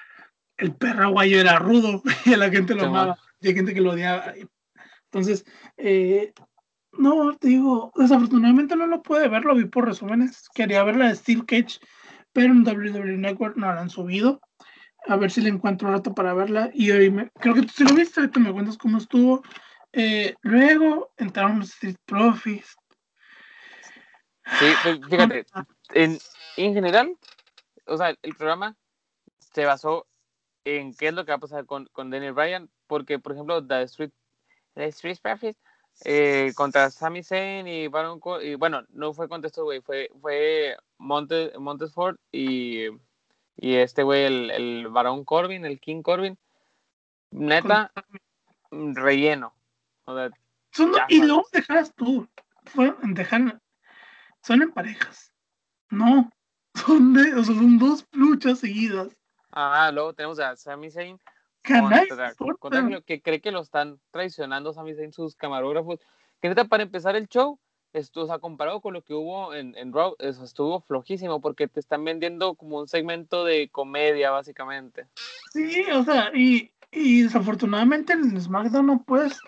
Speaker 2: el perro guayo era rudo (laughs) y la gente lo amaba, y hay gente que lo odiaba. Entonces, eh, no, te digo, desafortunadamente no lo pude ver, lo vi por resúmenes. Quería ver la de Steel Cage, pero en WWE Network no la han subido. A ver si le encuentro un rato para verla. Y hoy me, creo que tú sí lo viste, ahorita me cuentas cómo estuvo. Eh, luego entraron los Street Profits.
Speaker 1: Sí, pues, fíjate, en, en general, o sea, el programa se basó en qué es lo que va a pasar con, con Daniel Bryan, porque, por ejemplo, The Street, The Street Profits eh, contra Sami Zayn y Baron y bueno, no fue contra este güey, fue, fue Montes, Montesford y, y este güey, el, el Baron Corbin, el King Corbin. Neta, relleno.
Speaker 2: y luego dejas tú, dejan, son en parejas. No, son, de, o sea, son dos luchas seguidas.
Speaker 1: Ah, luego tenemos a Sami Zayn que cree que lo están traicionando Sami Zayn sus camarógrafos. Que neta, para empezar el show, esto, o sea, comparado con lo que hubo en, en Raw, eso estuvo flojísimo porque te están vendiendo como un segmento de comedia, básicamente.
Speaker 2: Sí, o sea, y, y desafortunadamente en SmackDown no puedes,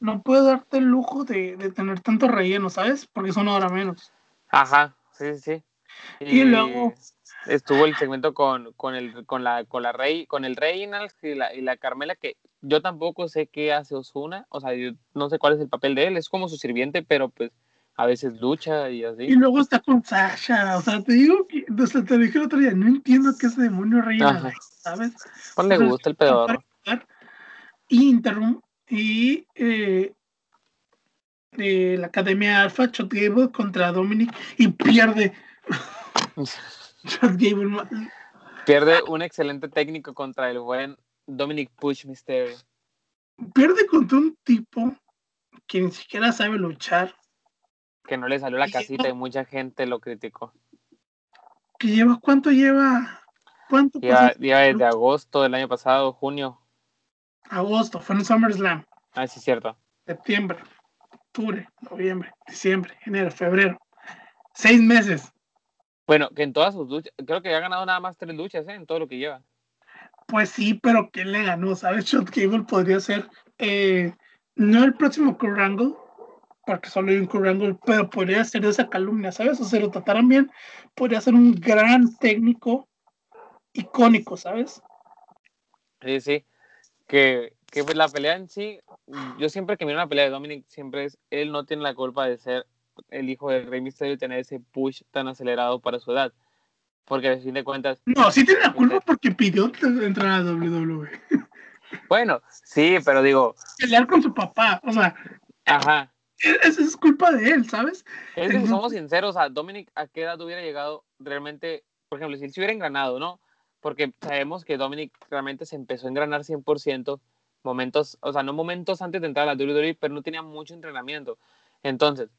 Speaker 2: no puedes darte el lujo de, de tener tanto relleno, ¿sabes? Porque son ahora menos.
Speaker 1: Ajá, sí, sí.
Speaker 2: Y, y luego
Speaker 1: estuvo el segmento con, con, el, con, la, con la Rey, con el Reynolds y la, y la Carmela, que yo tampoco sé qué hace Osuna, o sea, yo no sé cuál es el papel de él, es como su sirviente, pero pues a veces lucha y así.
Speaker 2: Y luego está con Sasha, o sea, te digo que, o sea, te dije el otro día, no entiendo qué es demonio Reynolds, ¿sabes?
Speaker 1: ¿Cuál le gusta el pedor?
Speaker 2: Y y eh, eh, la Academia Alpha, Shot contra Dominic y pierde.
Speaker 1: Pierde un excelente técnico contra el buen Dominic Push Mysterio.
Speaker 2: Pierde contra un tipo que ni siquiera sabe luchar.
Speaker 1: Que no le salió la casita y mucha gente lo criticó.
Speaker 2: ¿Que lleva cuánto lleva? ¿Cuánto
Speaker 1: lleva, desde agosto del año pasado, junio.
Speaker 2: Agosto, fue en SummerSlam.
Speaker 1: Ah, sí, cierto.
Speaker 2: Septiembre, octubre, noviembre, diciembre, enero, febrero. Seis meses.
Speaker 1: Bueno, que en todas sus luchas, creo que ha ganado nada más tres luchas, ¿eh? En todo lo que lleva.
Speaker 2: Pues sí, pero ¿quién le ganó? ¿Sabes? (laughs) Shot Cable podría ser, eh, no el próximo Kurt Angle, porque solo hay un Kurt Angle, pero podría ser esa calumnia, ¿sabes? O sea, lo trataran bien, podría ser un gran técnico icónico, ¿sabes?
Speaker 1: Sí, sí. Que, que pues la pelea en sí, yo siempre que miro una pelea de Dominic, siempre es, él no tiene la culpa de ser el hijo del Rey Misterio tener ese push tan acelerado para su edad. Porque a fin de cuentas.
Speaker 2: No, sí tiene la culpa porque pidió entrar a WWE. (laughs)
Speaker 1: Bueno, sí, pero digo.
Speaker 2: Pelear con su papá, o sea.
Speaker 1: Ajá.
Speaker 2: Esa es culpa de él, ¿sabes?
Speaker 1: Es que si somos sinceros, a Dominic, ¿a qué edad hubiera llegado realmente? Por ejemplo, si él se hubiera engranado, ¿no? porque sabemos que Dominic realmente se empezó a engranar 100%, momentos, o sea, no momentos antes de entrar a la WWE, pero no tenía mucho entrenamiento. Entonces,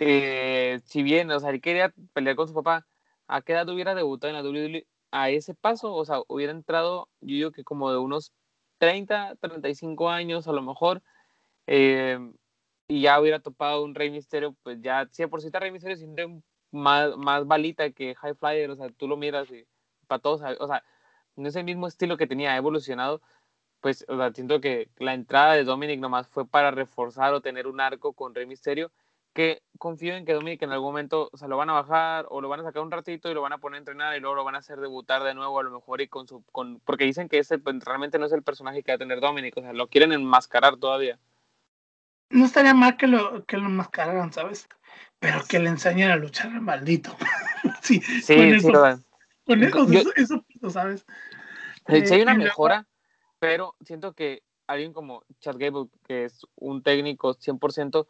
Speaker 1: eh, si bien, o sea, él quería pelear con su papá, ¿a qué edad hubiera debutado en la WWE? A ese paso, o sea, hubiera entrado, yo digo que como de unos 30, 35 años a lo mejor, eh, y ya hubiera topado un Rey Misterio, pues ya, si por si Rey Misterio siempre más, más balita que High Flyer, o sea, tú lo miras y para todos, o sea, no es el mismo estilo que tenía, ha evolucionado, pues, o sea, siento que la entrada de Dominic nomás fue para reforzar o tener un arco con Rey Misterio, que confío en que Dominic en algún momento, o sea, lo van a bajar o lo van a sacar un ratito y lo van a poner a entrenar y luego lo van a hacer debutar de nuevo a lo mejor y con su, con, porque dicen que ese pues, realmente no es el personaje que va a tener Dominic, o sea, lo quieren enmascarar todavía.
Speaker 2: No estaría mal que lo, que lo enmascararan, ¿sabes? Pero que le enseñen a luchar al maldito. (laughs) sí, sí, con eso, con eso, eso, ¿sabes?
Speaker 1: Si hay una mejora, pero siento que alguien como Chad Gable, que es un técnico 100%,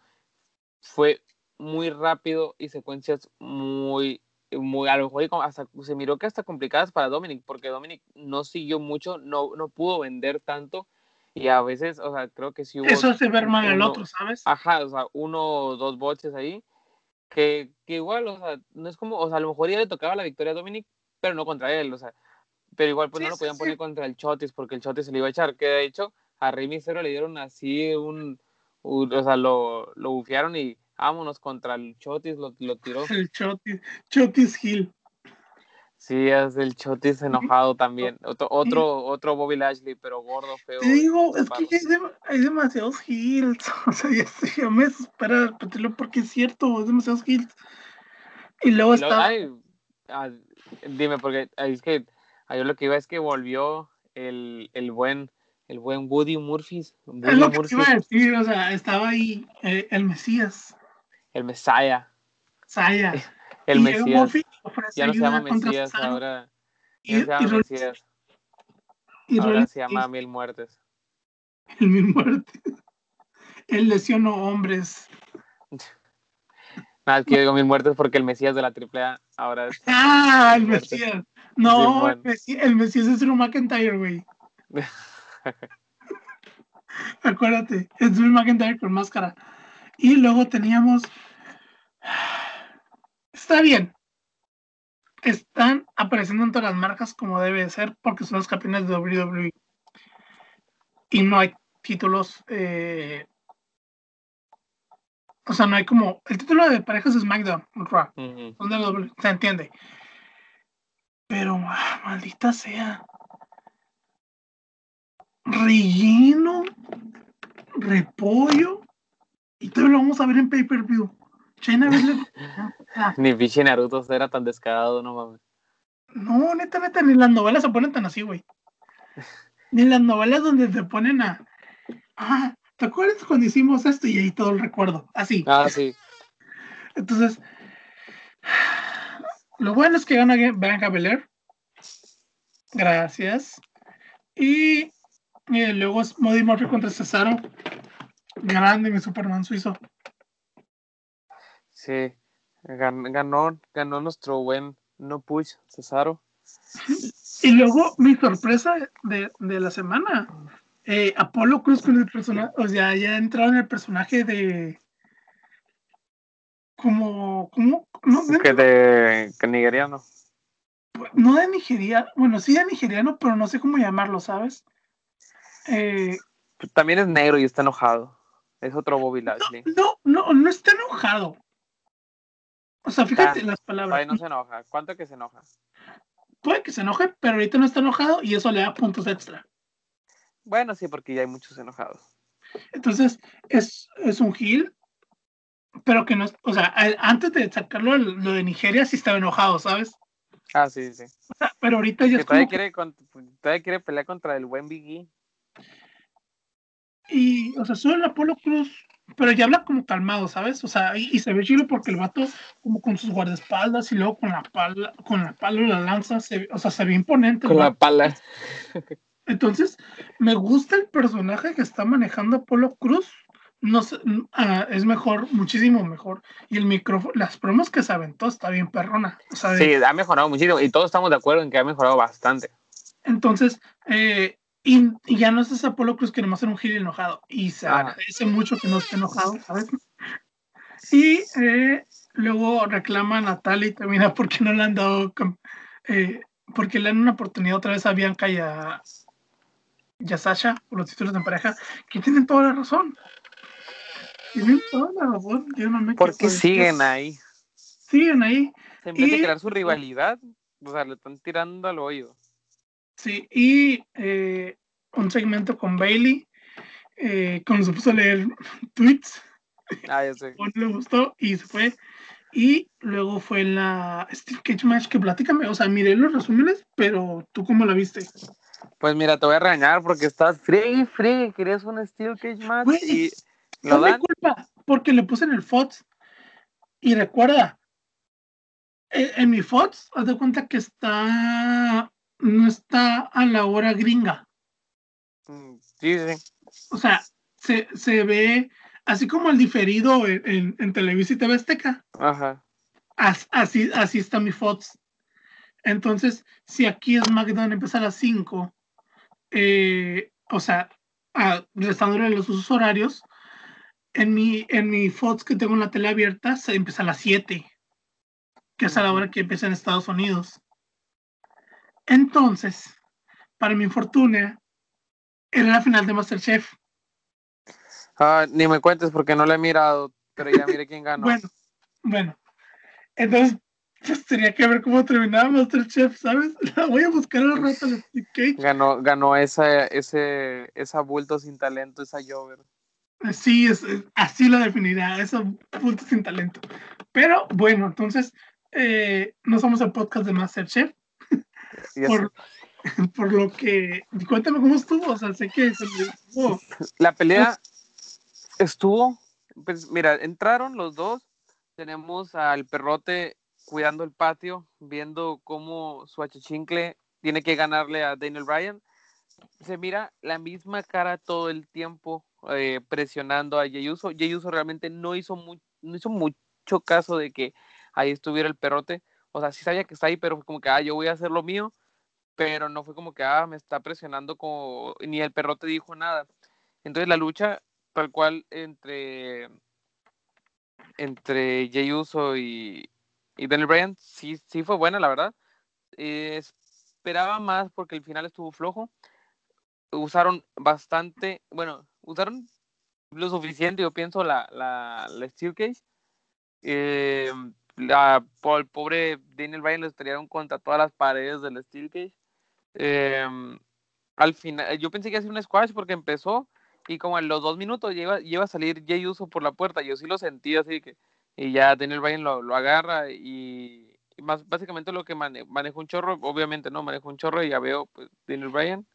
Speaker 1: fue muy rápido y secuencias muy, muy a lo mejor hasta, se miró que hasta complicadas para Dominic, porque Dominic no siguió mucho, no, no pudo vender tanto y a veces, o sea, creo que sí
Speaker 2: hubo... Eso hace ver mal al otro, ¿sabes?
Speaker 1: Ajá, o sea, uno o dos boches ahí, que, que, igual, o sea, no es como, o sea, a lo mejor ya le tocaba la victoria a Dominic, pero no contra él, o sea, pero igual pues no lo podían poner contra el Chotis porque el Chotis se le iba a echar, que de hecho a Rey Misterio le dieron así un, o sea, lo, lo bufearon y vámonos contra el Chotis, lo, lo tiró. (laughs)
Speaker 2: El Chotis, Chotis Hill.
Speaker 1: Sí, es el Chotis enojado también. Otro, otro, otro Bobby Lashley, pero gordo, feo.
Speaker 2: Te digo, es que hay, demasiados hills. (laughs) O sea, ya, me espera porque es cierto, es demasiados hills. Y luego está.
Speaker 1: Ah, dime, porque es que yo lo que iba es que volvió el, el buen el buen Woody Murphy. es
Speaker 2: lo que iba a decir, o sea, estaba ahí eh, el Mesías.
Speaker 1: El Messiah.
Speaker 2: Messiah. (laughs)
Speaker 1: El Mesías. ya no se llama Mesías, ahora. Ya y, se llama Mesías. ahora se llama Mil Muertes.
Speaker 2: El (laughs) Mil Muertes. Él lesionó hombres. (laughs)
Speaker 1: Nada, es que yo digo Mil Muertes porque el Mesías de la AAA ahora es.
Speaker 2: Ah, el Mesías. No, el, Mesías, el Mesías es Drew McIntyre, güey. (laughs) Acuérdate, es Drew McIntyre con máscara. Y luego teníamos. (sighs) Está bien. Están apareciendo en todas las marcas como debe ser porque son los campeones de WWE. Y no hay títulos. Eh, o sea, no hay como. El título de parejas es SmackDown, Raw. Se entiende. Pero, ah, maldita sea relleno, repollo, y todo lo vamos a ver en pay-per-view. (laughs)
Speaker 1: Ni pinche Naruto era tan descarado, no mames.
Speaker 2: No, neta, neta, ni las novelas se ponen tan así, güey. Ni las novelas donde se ponen a. Ah, ¿te acuerdas cuando hicimos esto? Y ahí todo el recuerdo. Así.
Speaker 1: Ah, sí.
Speaker 2: Entonces, lo bueno es que gana Bianca Belair. Gracias. Y y luego es Modi Murphy contra Cesaro. Grande mi Superman suizo.
Speaker 1: Sí, ganó, ganó nuestro buen no push Cesaro.
Speaker 2: Y luego mi sorpresa de, la semana. Eh, Apolo Cruz con el personaje, o sea, ya entrado en el personaje de como, como, no,
Speaker 1: que de que nigeriano.
Speaker 2: No de nigeriano, bueno, sí de nigeriano, pero no sé cómo llamarlo, ¿sabes? Eh,
Speaker 1: También es negro y está enojado. Es otro Bobby Lashley.
Speaker 2: No, no, no, está enojado. O sea, fíjate ah, las palabras.
Speaker 1: no se enoja. ¿Cuánto que se enoja?
Speaker 2: Puede que se enoje, pero ahorita no está enojado y eso le da puntos extra.
Speaker 1: Bueno, sí, porque ya hay muchos enojados.
Speaker 2: Entonces, es, es un heel, pero que no, o sea, antes de sacarlo lo de Nigeria sí estaba enojado, ¿sabes?
Speaker 1: Ah, sí, sí.
Speaker 2: pero ahorita ya
Speaker 1: es todavía, quiere, todavía quiere pelear contra el buen Biggie.
Speaker 2: Y, o sea, solo el Apolo Cruz, pero ya habla como calmado, ¿sabes? O sea, y, se ve chido porque el vato, como con sus guardaespaldas y luego con la pala, con la pala la lanza, o sea, se ve imponente.
Speaker 1: Con la pala.
Speaker 2: Entonces, me gusta el personaje que está manejando Apolo Cruz, no sé, ah, es mejor, muchísimo mejor. Y el micrófono, las promos que se aventó está bien perrona.
Speaker 1: sí, ha mejorado muchísimo y todos estamos de acuerdo en que ha mejorado bastante.
Speaker 2: Entonces, eh, y, ya no es ese Apolo Cruz que nomás era un gil enojado. Y se agradece mucho que no esté enojado, ¿sabes? Y eh, luego reclama a Natalia y termina (laughs) porque no le han dado, eh, porque le dan una oportunidad otra vez a Bianca y a, y a Sasha por los títulos de pareja, que tienen toda la razón. Tienen toda la razón.
Speaker 1: ¿Por qué siguen ahí?
Speaker 2: Siguen ahí.
Speaker 1: En vez de crear su rivalidad, o sea, le están tirando al hoyo.
Speaker 2: Sí, y eh, un segmento con Bailey, eh, cuando se puso a leer tweets.
Speaker 1: Ah, ya sé. (laughs)
Speaker 2: le gustó y se fue. Y luego fue la Steel Cage Match, que platícame, o sea, miré los resúmenes, pero ¿tú cómo la viste?
Speaker 1: Pues mira, te voy a regañar porque estás free, free, querías un Steel Cage Match y
Speaker 2: lo no dan. culpa, porque le puse en el FOTS. Y recuerda, eh, en, mi FOTS, haz de cuenta que está, no está a la hora gringa.
Speaker 1: Mm, sí, sí.
Speaker 2: O sea, se, se ve así como el diferido en, en, Televisa y TV Azteca.
Speaker 1: Ajá.
Speaker 2: así, así está mi FOTS. Entonces, si aquí es SmackDown empieza a las 5, eh, o sea, restándole los usos horarios, en mi, en mi FOTS que tengo en la tele abierta se empieza a las 7, que es a la hora que empieza en Estados Unidos. Entonces, para mi fortuna, era la final de Masterchef.
Speaker 1: Ah, ni me cuentes porque no la he mirado, pero ya mire quién ganó.
Speaker 2: bueno, bueno. Entonces, pues tenía que ver cómo terminaba Masterchef, ¿sabes? (laughs) La voy a buscar al rato Cage.
Speaker 1: Ganó, ganó esa, ese, esa bulto sin talento, esa Jover.
Speaker 2: Sí, es, así la definirá, esa bulto sin talento. Pero bueno, entonces, eh, no somos el podcast de Masterchef. Por, (laughs) por lo que, cuéntame cómo estuvo, o sea, sé que
Speaker 1: La pelea Estuvo, pues mira, entraron los dos. Tenemos al perrote cuidando el patio, viendo cómo su achichincle tiene que ganarle a Daniel Bryan. Se mira la misma cara todo el tiempo eh, presionando a Jey Uso. Jey Uso realmente no hizo, no hizo mucho caso de que ahí estuviera el perrote. O sea, sí sabía que está ahí, pero fue como que, ah, yo voy a hacer lo mío. Pero no fue como que, ah, me está presionando como, ni el perrote dijo nada. Entonces la lucha tal cual entre entre Jey Uso y, y Daniel Bryan sí, sí fue buena, la verdad. esperaba más porque el final estuvo flojo. Usaron bastante, bueno, usaron lo suficiente, yo pienso, la, la, Steel Case. Eh, la, el pobre Daniel Bryan lo estrellaron contra todas las paredes del Steel Cage. Eh, al final, yo pensé que iba a ser un squash porque empezó y como en los dos minutos lleva, lleva a salir Jay Uso por la puerta, yo sí lo sentí así que, y ya Daniel Bryan lo, lo agarra y, más básicamente lo que mane, maneja un chorro, obviamente no, maneja un chorro y ya veo pues, Daniel Bryan.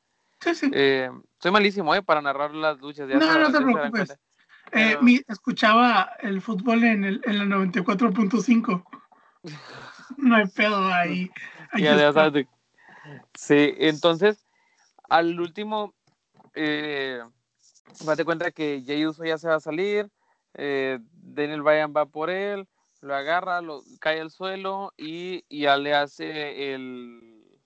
Speaker 2: Sí, sí.
Speaker 1: Eh, soy malísimo, ¿eh? Para narrar las luchas.
Speaker 2: no, no te preocupes. Eh, escuchaba el fútbol en, el, en la 94.5. no hay pedo ahí.
Speaker 1: ya, sabes. Sí, entonces, al último, eh, date cuenta que Jay Uso ya se va a salir, eh, Daniel Bryan va por él, lo agarra, lo cae al suelo y, ya le hace el.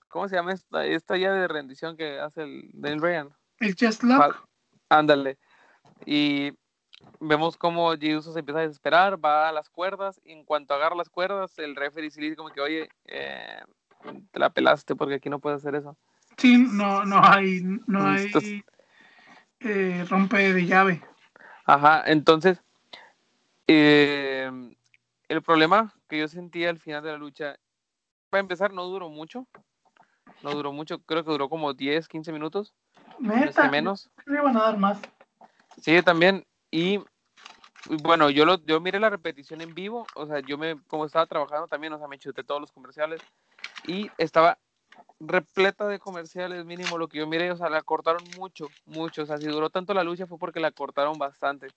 Speaker 1: ¿Cómo se llama esta, esta llave de rendición que hace el Daniel Bryan?
Speaker 2: El chest lock.
Speaker 1: Ándale. Y vemos cómo Jey Uso se empieza a desesperar, va a las cuerdas, y en cuanto agarra las cuerdas, el referee se dice como que, oye, eh, te la pelaste porque aquí no puedes hacer eso.
Speaker 2: Sí, no, no hay, no hay eh, rompe de llave.
Speaker 1: Ajá, entonces, eh, el problema que yo sentía al final de la lucha, para empezar, no duró mucho. No duró mucho, creo que duró como 10, 15 minutos.
Speaker 2: menos. Creo que a dar más.
Speaker 1: Sí, también. Y bueno, yo lo, yo miré la repetición en vivo, o sea, yo me, como estaba trabajando también, o sea, me chuté todos los comerciales y estaba repleta de comerciales, mínimo lo que yo miré, o sea, la cortaron mucho, mucho, o sea, si duró tanto la lucha fue porque la cortaron bastante.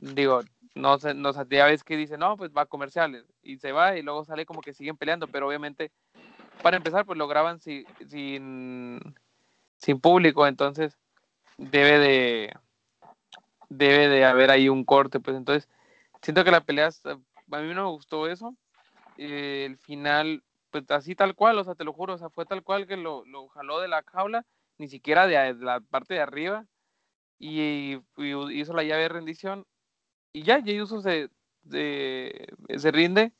Speaker 1: Digo, no sé, no sé, ya ves que dice, no, pues va a comerciales, y se va, y luego sale como que siguen peleando, pero obviamente, para empezar, pues lo graban sin, sin, público, entonces debe de, debe de haber ahí un corte, pues entonces siento que la pelea, a mí no me gustó eso. Eh, el final, pues así tal cual, o sea, te lo juro, o sea, fue tal cual que lo, lo jaló de la jaula, ni siquiera de, la parte de arriba, y, hizo la llave de rendición, y ya, Jey Uso se, se rinde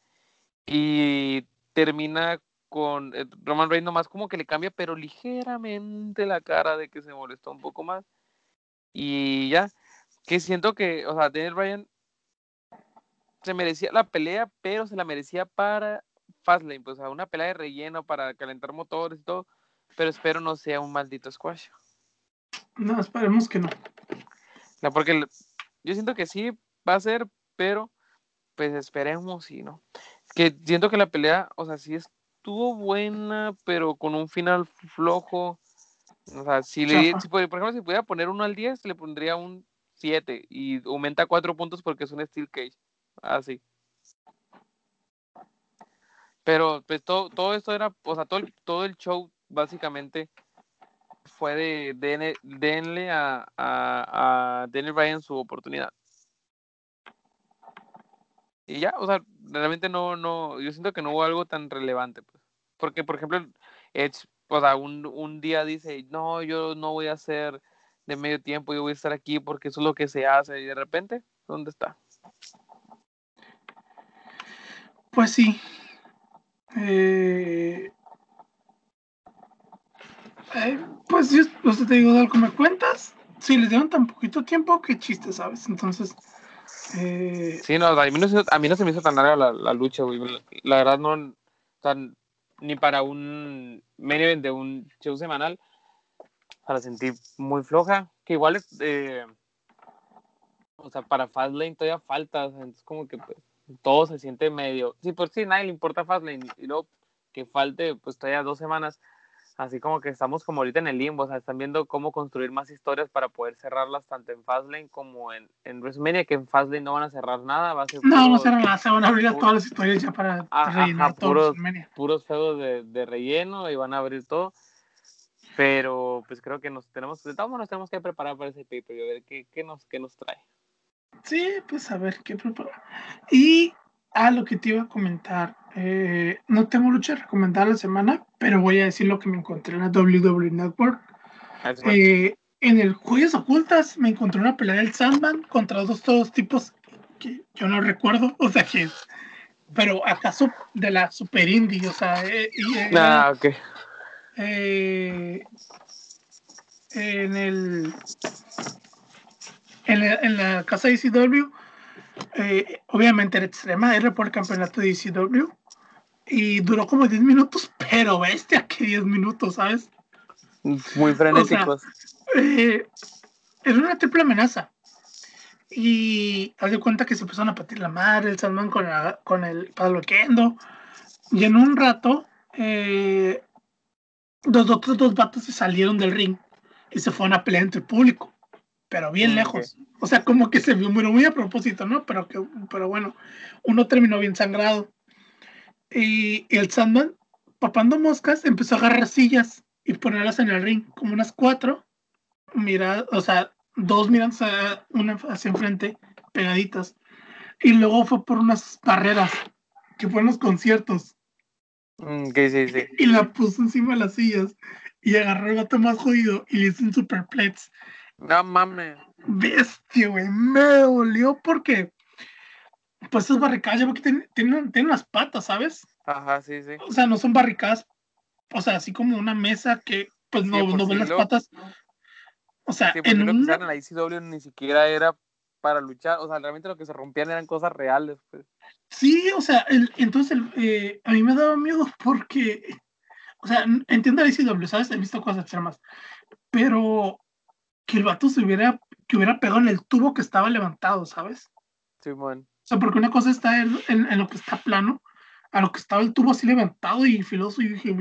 Speaker 1: y termina con eh, Roman Reigns nomás como que le cambia, pero ligeramente la cara de que se molestó un poco más. Y ya, que siento que, o sea, Daniel Bryan se merecía la pelea, pero se la merecía para Fastlane, pues a una pelea de relleno para calentar motores y todo, pero espero no sea un maldito squash.
Speaker 2: No, esperemos que no.
Speaker 1: No, porque yo siento que sí va a ser, pero pues esperemos y no. Que siento que la pelea, o sea, sí estuvo buena, pero con un final flojo. O sea, si le, si, por ejemplo, si pudiera poner uno al 10, le pondría un 7 y aumenta 4 puntos porque es un Steel Cage. Así. Pero pues todo, todo esto era, o sea, todo el, todo el show básicamente fue de, de denle a, a, a Daniel Bryan su oportunidad. Y ya, o sea, realmente no, no, yo siento que no hubo algo tan relevante, pues. Porque, por ejemplo, Edge, o sea, un, un día dice, no, yo no voy a hacer de medio tiempo, yo voy a estar aquí porque eso es lo que se hace, y de repente, ¿dónde está?
Speaker 2: Pues sí. Eh, eh, pues yo, usted te digo, algo me cuentas, si les dieron tan poquito tiempo, qué chiste, ¿sabes? Entonces... Eh...
Speaker 1: Sí, no, a mí no, a mí no se me hizo tan larga la, la lucha, güey. La, verdad no, tan, ni para un medio de un show semanal, la sentí muy floja, que igual es, eh, o sea, para Fastlane todavía falta, es como que pues, todo se siente medio, sí, por sí, nadie le importa Fastlane, y luego que falte pues todavía dos semanas, así como que estamos como ahorita en el limbo, o sea, están viendo cómo construir más historias para poder cerrarlas tanto en Fastlane como en, en WrestleMania, que en Fastlane no van a cerrar nada, va a ser...
Speaker 2: No, no cerran nada, se van a abrir todas las historias ya para
Speaker 1: rellenar puros, puros feudos de, de relleno y van a abrir todo. Pero pues creo que nos tenemos, de todos nos tenemos que preparar para ese paper y a ver qué, qué, nos, qué nos trae.
Speaker 2: Sí, pues a ver qué preparar. Y a lo que te iba a comentar, eh, no tengo lucha recomendada la semana, pero voy a decir lo que me encontré en la WWE Network. Ah, eh, en el Joyas Ocultas me encontré una pelea del Sandman contra dos todos tipos que yo no recuerdo, (laughs) o sea que, pero acaso de la Super Indie, o sea, eh,
Speaker 1: ah, ok
Speaker 2: eh, en el en la, casa de ECW, eh, obviamente era extrema, era por el campeonato de ECW y duró como 10 minutos, (laughs) pero bestia que 10 minutos, ¿sabes?
Speaker 1: Muy frenéticos.
Speaker 2: Eh, era una triple amenaza. Y haz de cuenta que se empezaron a partir la madre, el salmón con, con el palo Kendo. Y en un rato, eh, los otros dos vatos se salieron del ring y se fueron a pelear entre el público, pero bien mm, lejos. O sea, como que se vio muy, muy a propósito, ¿no? Pero, que, pero bueno, uno terminó bien sangrado. Y, el Sandman, papando moscas, empezó a agarrar sillas y ponerlas en el ring, como unas cuatro. Mira, o sea, dos miran una hacia enfrente, pegaditas. Y luego fue por unas barreras, que fueron los conciertos.
Speaker 1: Mm, sí, sí. (laughs)
Speaker 2: Y la puso encima de las sillas y agarró el gato más jodido y le hizo un superplex.
Speaker 1: No mames.
Speaker 2: Bestia, güey. Me dolió porque. Pues esas barricadas, ya porque tienen, tienen, las patas, ¿sabes?
Speaker 1: Ajá, sí, sí.
Speaker 2: O sea, no son barricadas. O sea, así como una mesa que, pues no, no ven las patas. O sea,
Speaker 1: en, una... en la ICW ni siquiera era para luchar. O sea, realmente lo que se rompían eran cosas reales, pues.
Speaker 2: Sí, o sea, el, entonces eh, a mí me daba miedo (laughs) porque, o sea, entiendo el ICW, ¿sabes? He visto cosas extremas, pero que el vato se hubiera, que hubiera pegado en el tubo que estaba levantado, ¿sabes?
Speaker 1: Sí, bueno.
Speaker 2: O sea, porque una cosa está en, en, lo que está plano, a lo que estaba el tubo así levantado y filoso, y dije.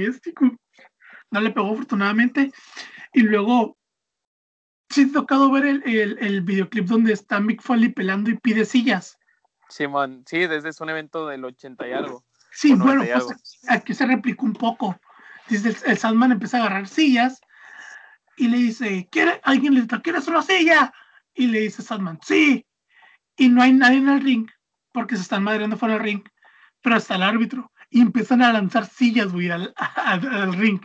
Speaker 2: No le pegó afortunadamente. Y luego, sí he tocado ver el, el, el videoclip donde está Mick Foley pelando y pide sillas.
Speaker 1: Simón, sí, desde es un evento del 80 y algo.
Speaker 2: Sí, bueno, pues aquí se replicó un poco. Dice, el, Sandman empieza a agarrar sillas y le dice, ¿Quiere? alguien le dice, ¿quieres una silla? Y le dice Sandman, sí. Y no hay nadie en el ring, porque se están madreando fuera del ring, pero está el árbitro. Y empiezan a lanzar sillas, güey, al, (laughs) al, ring.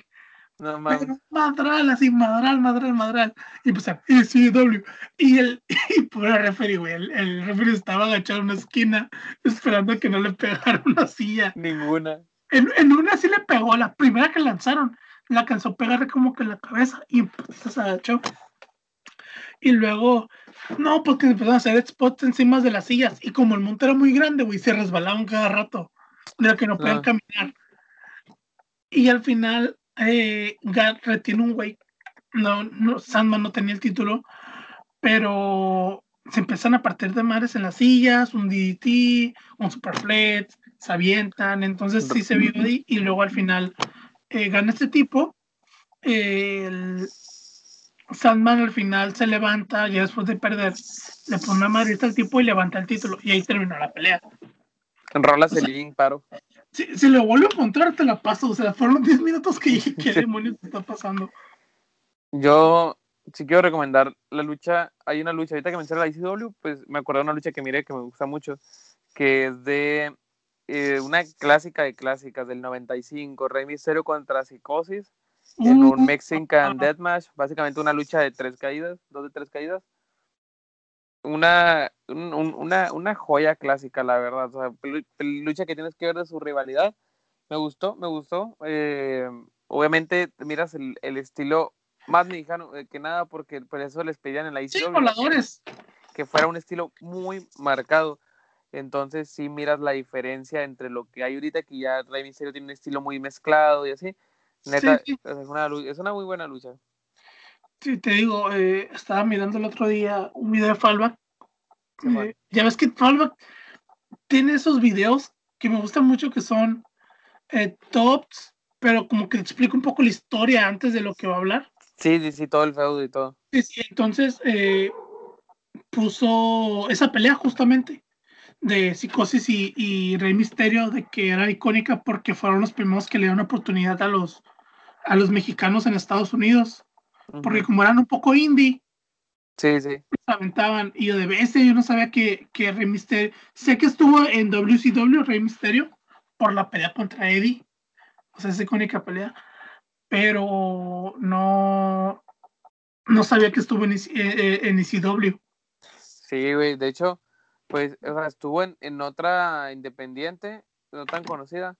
Speaker 2: No mames. Madral, así, madral, madral, madral. Y pues, ECW. Y el, (laughs) y por el referee, güey, el, el referee estaba agachado en una esquina, esperando a que no le pegara una silla.
Speaker 1: Ninguna.
Speaker 2: En, en una sí le pegó, la primera que lanzaron, la alcanzó a pegarle como que en la cabeza y pues, se agachó. Y luego, no, porque empezaron a hacer spots encima de las sillas. Y como el monte era muy grande, güey, se resbalaban cada rato. De que no podían caminar. Y al final, eh, retiene un güey. No, no, Sandman no tenía el título, pero se empiezan a partir de mares en las sillas, un DDT, un Superflex, se avientan, entonces sí se vio ahí, y luego al final eh, gana este tipo. el Sandman al final se levanta, ya después de perder, le pone una madrita al tipo y levanta el título, y ahí terminó la pelea.
Speaker 1: Enrolas el link, paro.
Speaker 2: Si, lo vuelvo a encontrar, te la paso. O sea, fueron 10 minutos que dije, ¿qué (laughs) demonios está pasando?
Speaker 1: Yo sí quiero recomendar la lucha. Hay una lucha, ahorita que mencioné la ICW, pues me acuerdo de una lucha que miré que me gusta mucho, que es de eh, una clásica de clásicas del 95, Rey Misterio contra Psicosis, en un. Mexican Deathmatch, básicamente una lucha de tres caídas, dos de tres caídas una, una, una joya clásica, la verdad. O sea, lucha que tienes que ver de su rivalidad. Me gustó, me gustó. Eh, obviamente, miras el, el, estilo más mexicano eh, que nada, porque por eso les pedían en la
Speaker 2: historia
Speaker 1: que fuera un estilo muy marcado. Entonces, sí miras la diferencia entre lo que hay ahorita, que ya Rey Misterio tiene un estilo muy mezclado y así. Neta, Es, una, es una muy buena lucha.
Speaker 2: Sí, te digo, eh, estaba mirando el otro día un video de Fallback. Eh, ya ves que Fallback tiene esos videos que me gustan mucho que son eh, tops, pero como que explica un poco la historia antes de lo que va a hablar.
Speaker 1: Sí, sí, sí, todo el feudo y todo.
Speaker 2: Sí, sí, entonces puso esa pelea justamente de Psicosis y, y, Rey Misterio, de que era icónica porque fueron los primeros que le dieron oportunidad a los, a los mexicanos en Estados Unidos porque como eran un poco indie,
Speaker 1: sí, sí.
Speaker 2: aventaban. Y yo de vez yo no sabía que, que Rey Mysterio, sé que estuvo en WCW Rey Mysterio por la pelea contra Eddie, o sea, esa icónica pelea, pero no, no sabía que estuvo en, eh, eh, en ECW.
Speaker 1: Sí, güey, de hecho, pues, o sea, estuvo en, en otra independiente, no tan conocida,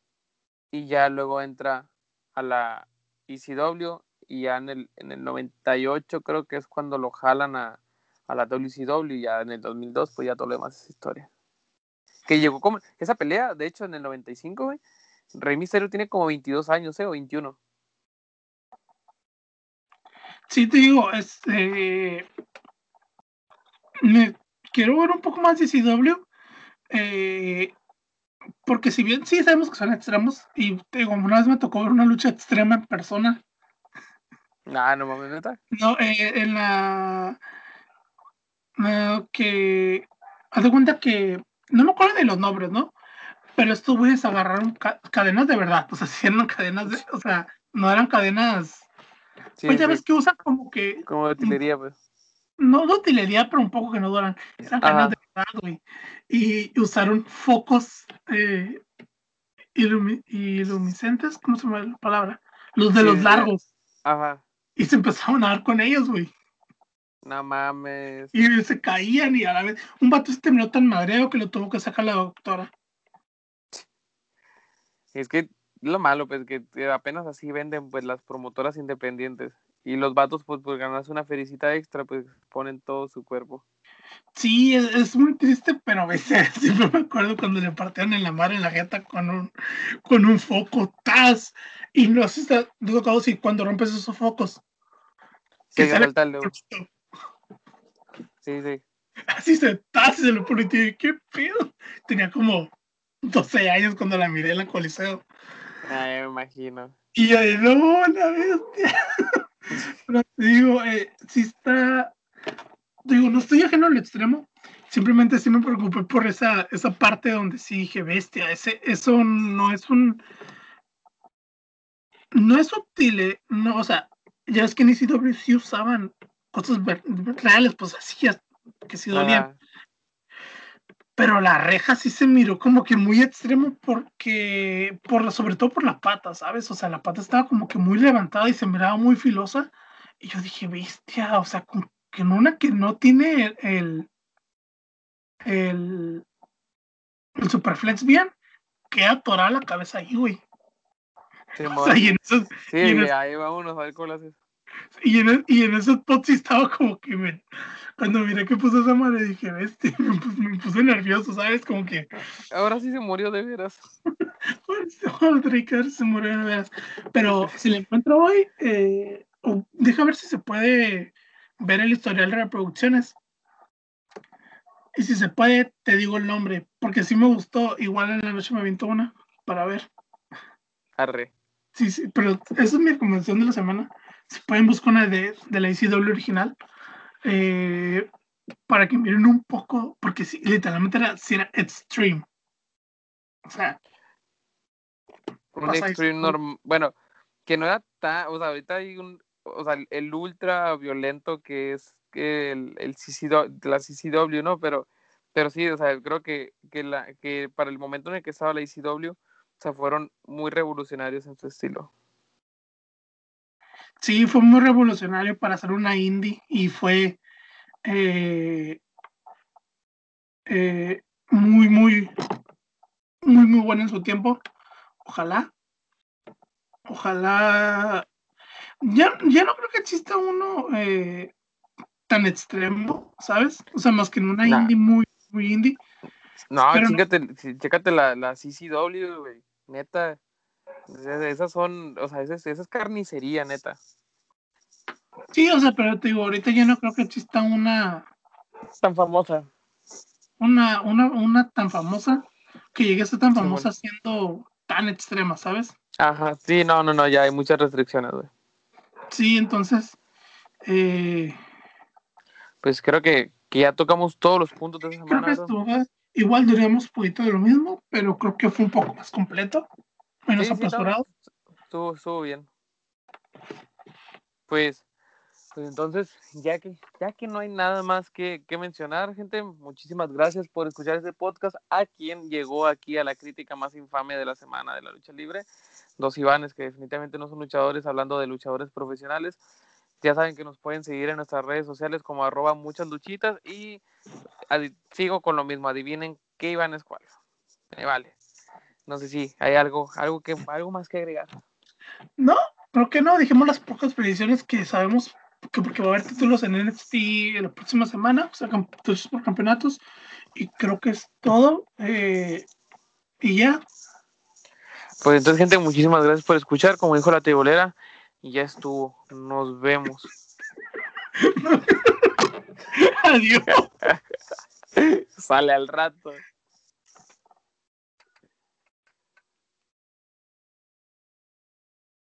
Speaker 1: y ya luego entra a la ECW y ya en el, en el 98 creo que es cuando lo jalan a, a la WCW y ya en el 2002 pues ya todo lo demás es historia. Que llegó como, esa pelea, de hecho en el 95, güey, Rey Misterio tiene como 22 años, ¿eh? O 21.
Speaker 2: Sí, te digo, este, me quiero ver un poco más de CW, eh, porque si bien sí sabemos que son extremos, y te una vez me tocó ver una lucha extrema en persona,
Speaker 1: Ah, no mames, neta.
Speaker 2: No, eh, en la. que. Haz de cuenta que. No me acuerdo de los nombres, ¿no? Pero estos güeyes agarraron cadenas de verdad. O sea, (laughs) si eran cadenas de. O sea, no eran cadenas. pues ya ves que usan como que.
Speaker 1: Como de utilería, pues.
Speaker 2: No de utilería, pero un poco que no duran. Eran cadenas de verdad, güey. Y usaron focos eh, ilumiscentes, ¿cómo se llama la palabra? Los de los largos.
Speaker 1: Ajá
Speaker 2: y se empezaron a dar con ellos, güey.
Speaker 1: No mames.
Speaker 2: Y se caían y a la vez. Un vato se terminó tan madreo que lo tuvo que sacar la doctora.
Speaker 1: Es que lo malo, pues, que apenas así venden pues las promotoras independientes. Y los vatos, pues, por ganarse una felicita extra, pues ponen todo su cuerpo.
Speaker 2: Sí, es, muy triste, pero a veces (laughs) siempre me acuerdo cuando le partían en la mar en la jeta con un, con un foco, ¡tas! Y no sé si tocado si cuando rompes esos focos.
Speaker 1: Sí, Sí, sí.
Speaker 2: Así se ¡tas! se lo pone y ¿qué pedo? Tenía como 12 años cuando la miré en la coliseo.
Speaker 1: Ay, me imagino.
Speaker 2: Y yo no, la bestia. (laughs) Pero digo, eh, si está digo, no estoy ajeno al extremo, simplemente sí me preocupé por esa, esa parte donde sí dije, bestia, ese, eso no es un... No es útil, eh, no, o sea, ya es que en ECW sí usaban cosas reales, pues así, que sí dolían. Pero la reja sí se miró como que muy extremo porque, por, sobre todo por la pata, ¿sabes? O sea, la pata estaba como que muy levantada y se miraba muy filosa. Y yo dije, bestia, o sea, que en una que no tiene el, el, el Superflex bien, queda atorada la cabeza ahí, güey.
Speaker 1: Sí, y en esos, sí ahí va uno a ver cómo lo haces.
Speaker 2: Y en, y en esos pots estaba como que me, cuando miré que puso esa madre dije, bestia, (laughs) me, puse, me puse nervioso, ¿sabes? Como que.
Speaker 1: Ahora sí se murió de veras. (laughs)
Speaker 2: se murió de veras. Pero si le encuentro hoy, eh, deja ver si se puede ver el historial de reproducciones. Y si se puede, te digo el nombre, porque si me gustó. Igual en la noche me aviento una para ver.
Speaker 1: Arre.
Speaker 2: Sí, sí, pero esa es mi recomendación de la semana. Si pueden buscar una de, de la ICW original, eh, para que miren un poco, porque sí, literalmente era, si era extreme. O sea,
Speaker 1: un extreme normal. Bueno, que no era tan. O sea, ahorita hay un. O sea, el ultra violento que es el, el la CCW, ¿no? Pero, pero sí, o sea, creo que, que, la, que para el momento en el que estaba la ICW, o sea, fueron muy revolucionarios en su estilo.
Speaker 2: Sí, fue muy revolucionario para hacer una indie y fue eh, eh, muy, muy, muy, muy bueno en su tiempo. Ojalá. Ojalá. Ya, ya no creo que exista uno eh, tan extremo, ¿sabes? O sea, más que en una indie muy, muy indie.
Speaker 1: No, chécate la, la CCW, güey. Neta. Esas son, o sea, esa es, carnicería, neta.
Speaker 2: Sí, o sea, pero te digo, ahorita ya no creo que exista una.
Speaker 1: Tan famosa.
Speaker 2: Una, una, una tan famosa que llegue a ser tan famosa siendo tan extrema, ¿sabes?
Speaker 1: Ajá, sí, no, no, no, ya hay muchas restricciones, güey.
Speaker 2: Sí, entonces. Eh,
Speaker 1: pues creo que, que, ya tocamos todos los puntos de esa semana.
Speaker 2: Creo que igual diríamos un poquito de lo mismo, pero creo que fue un poco más completo menos apresurado.
Speaker 1: estuvo, estuvo bien. Pues, pues entonces, ya que, ya que no hay nada más que, que, mencionar, gente, muchísimas gracias por escuchar este podcast. A quien llegó aquí a la crítica más infame de la semana de la lucha libre. Dos Ivanes que definitivamente no son luchadores, hablando de luchadores profesionales. Ya saben que nos pueden seguir en nuestras redes sociales como arroba muchas luchitas y sigo con lo mismo, adivinen qué Iván es cuál. Vale. No sé si hay algo, algo que, algo más que agregar.
Speaker 2: No, creo que no. Dijimos las pocas predicciones que sabemos que porque va a haber títulos en NXT la próxima semana, o sea, títulos por campeonatos. Y creo que es todo. Eh, y ya.
Speaker 1: Pues entonces, gente, muchísimas gracias por escuchar. Como dijo la tebolera, y ya estuvo. Nos vemos. (laughs)
Speaker 2: Adiós. (laughs)
Speaker 1: Sale al rato.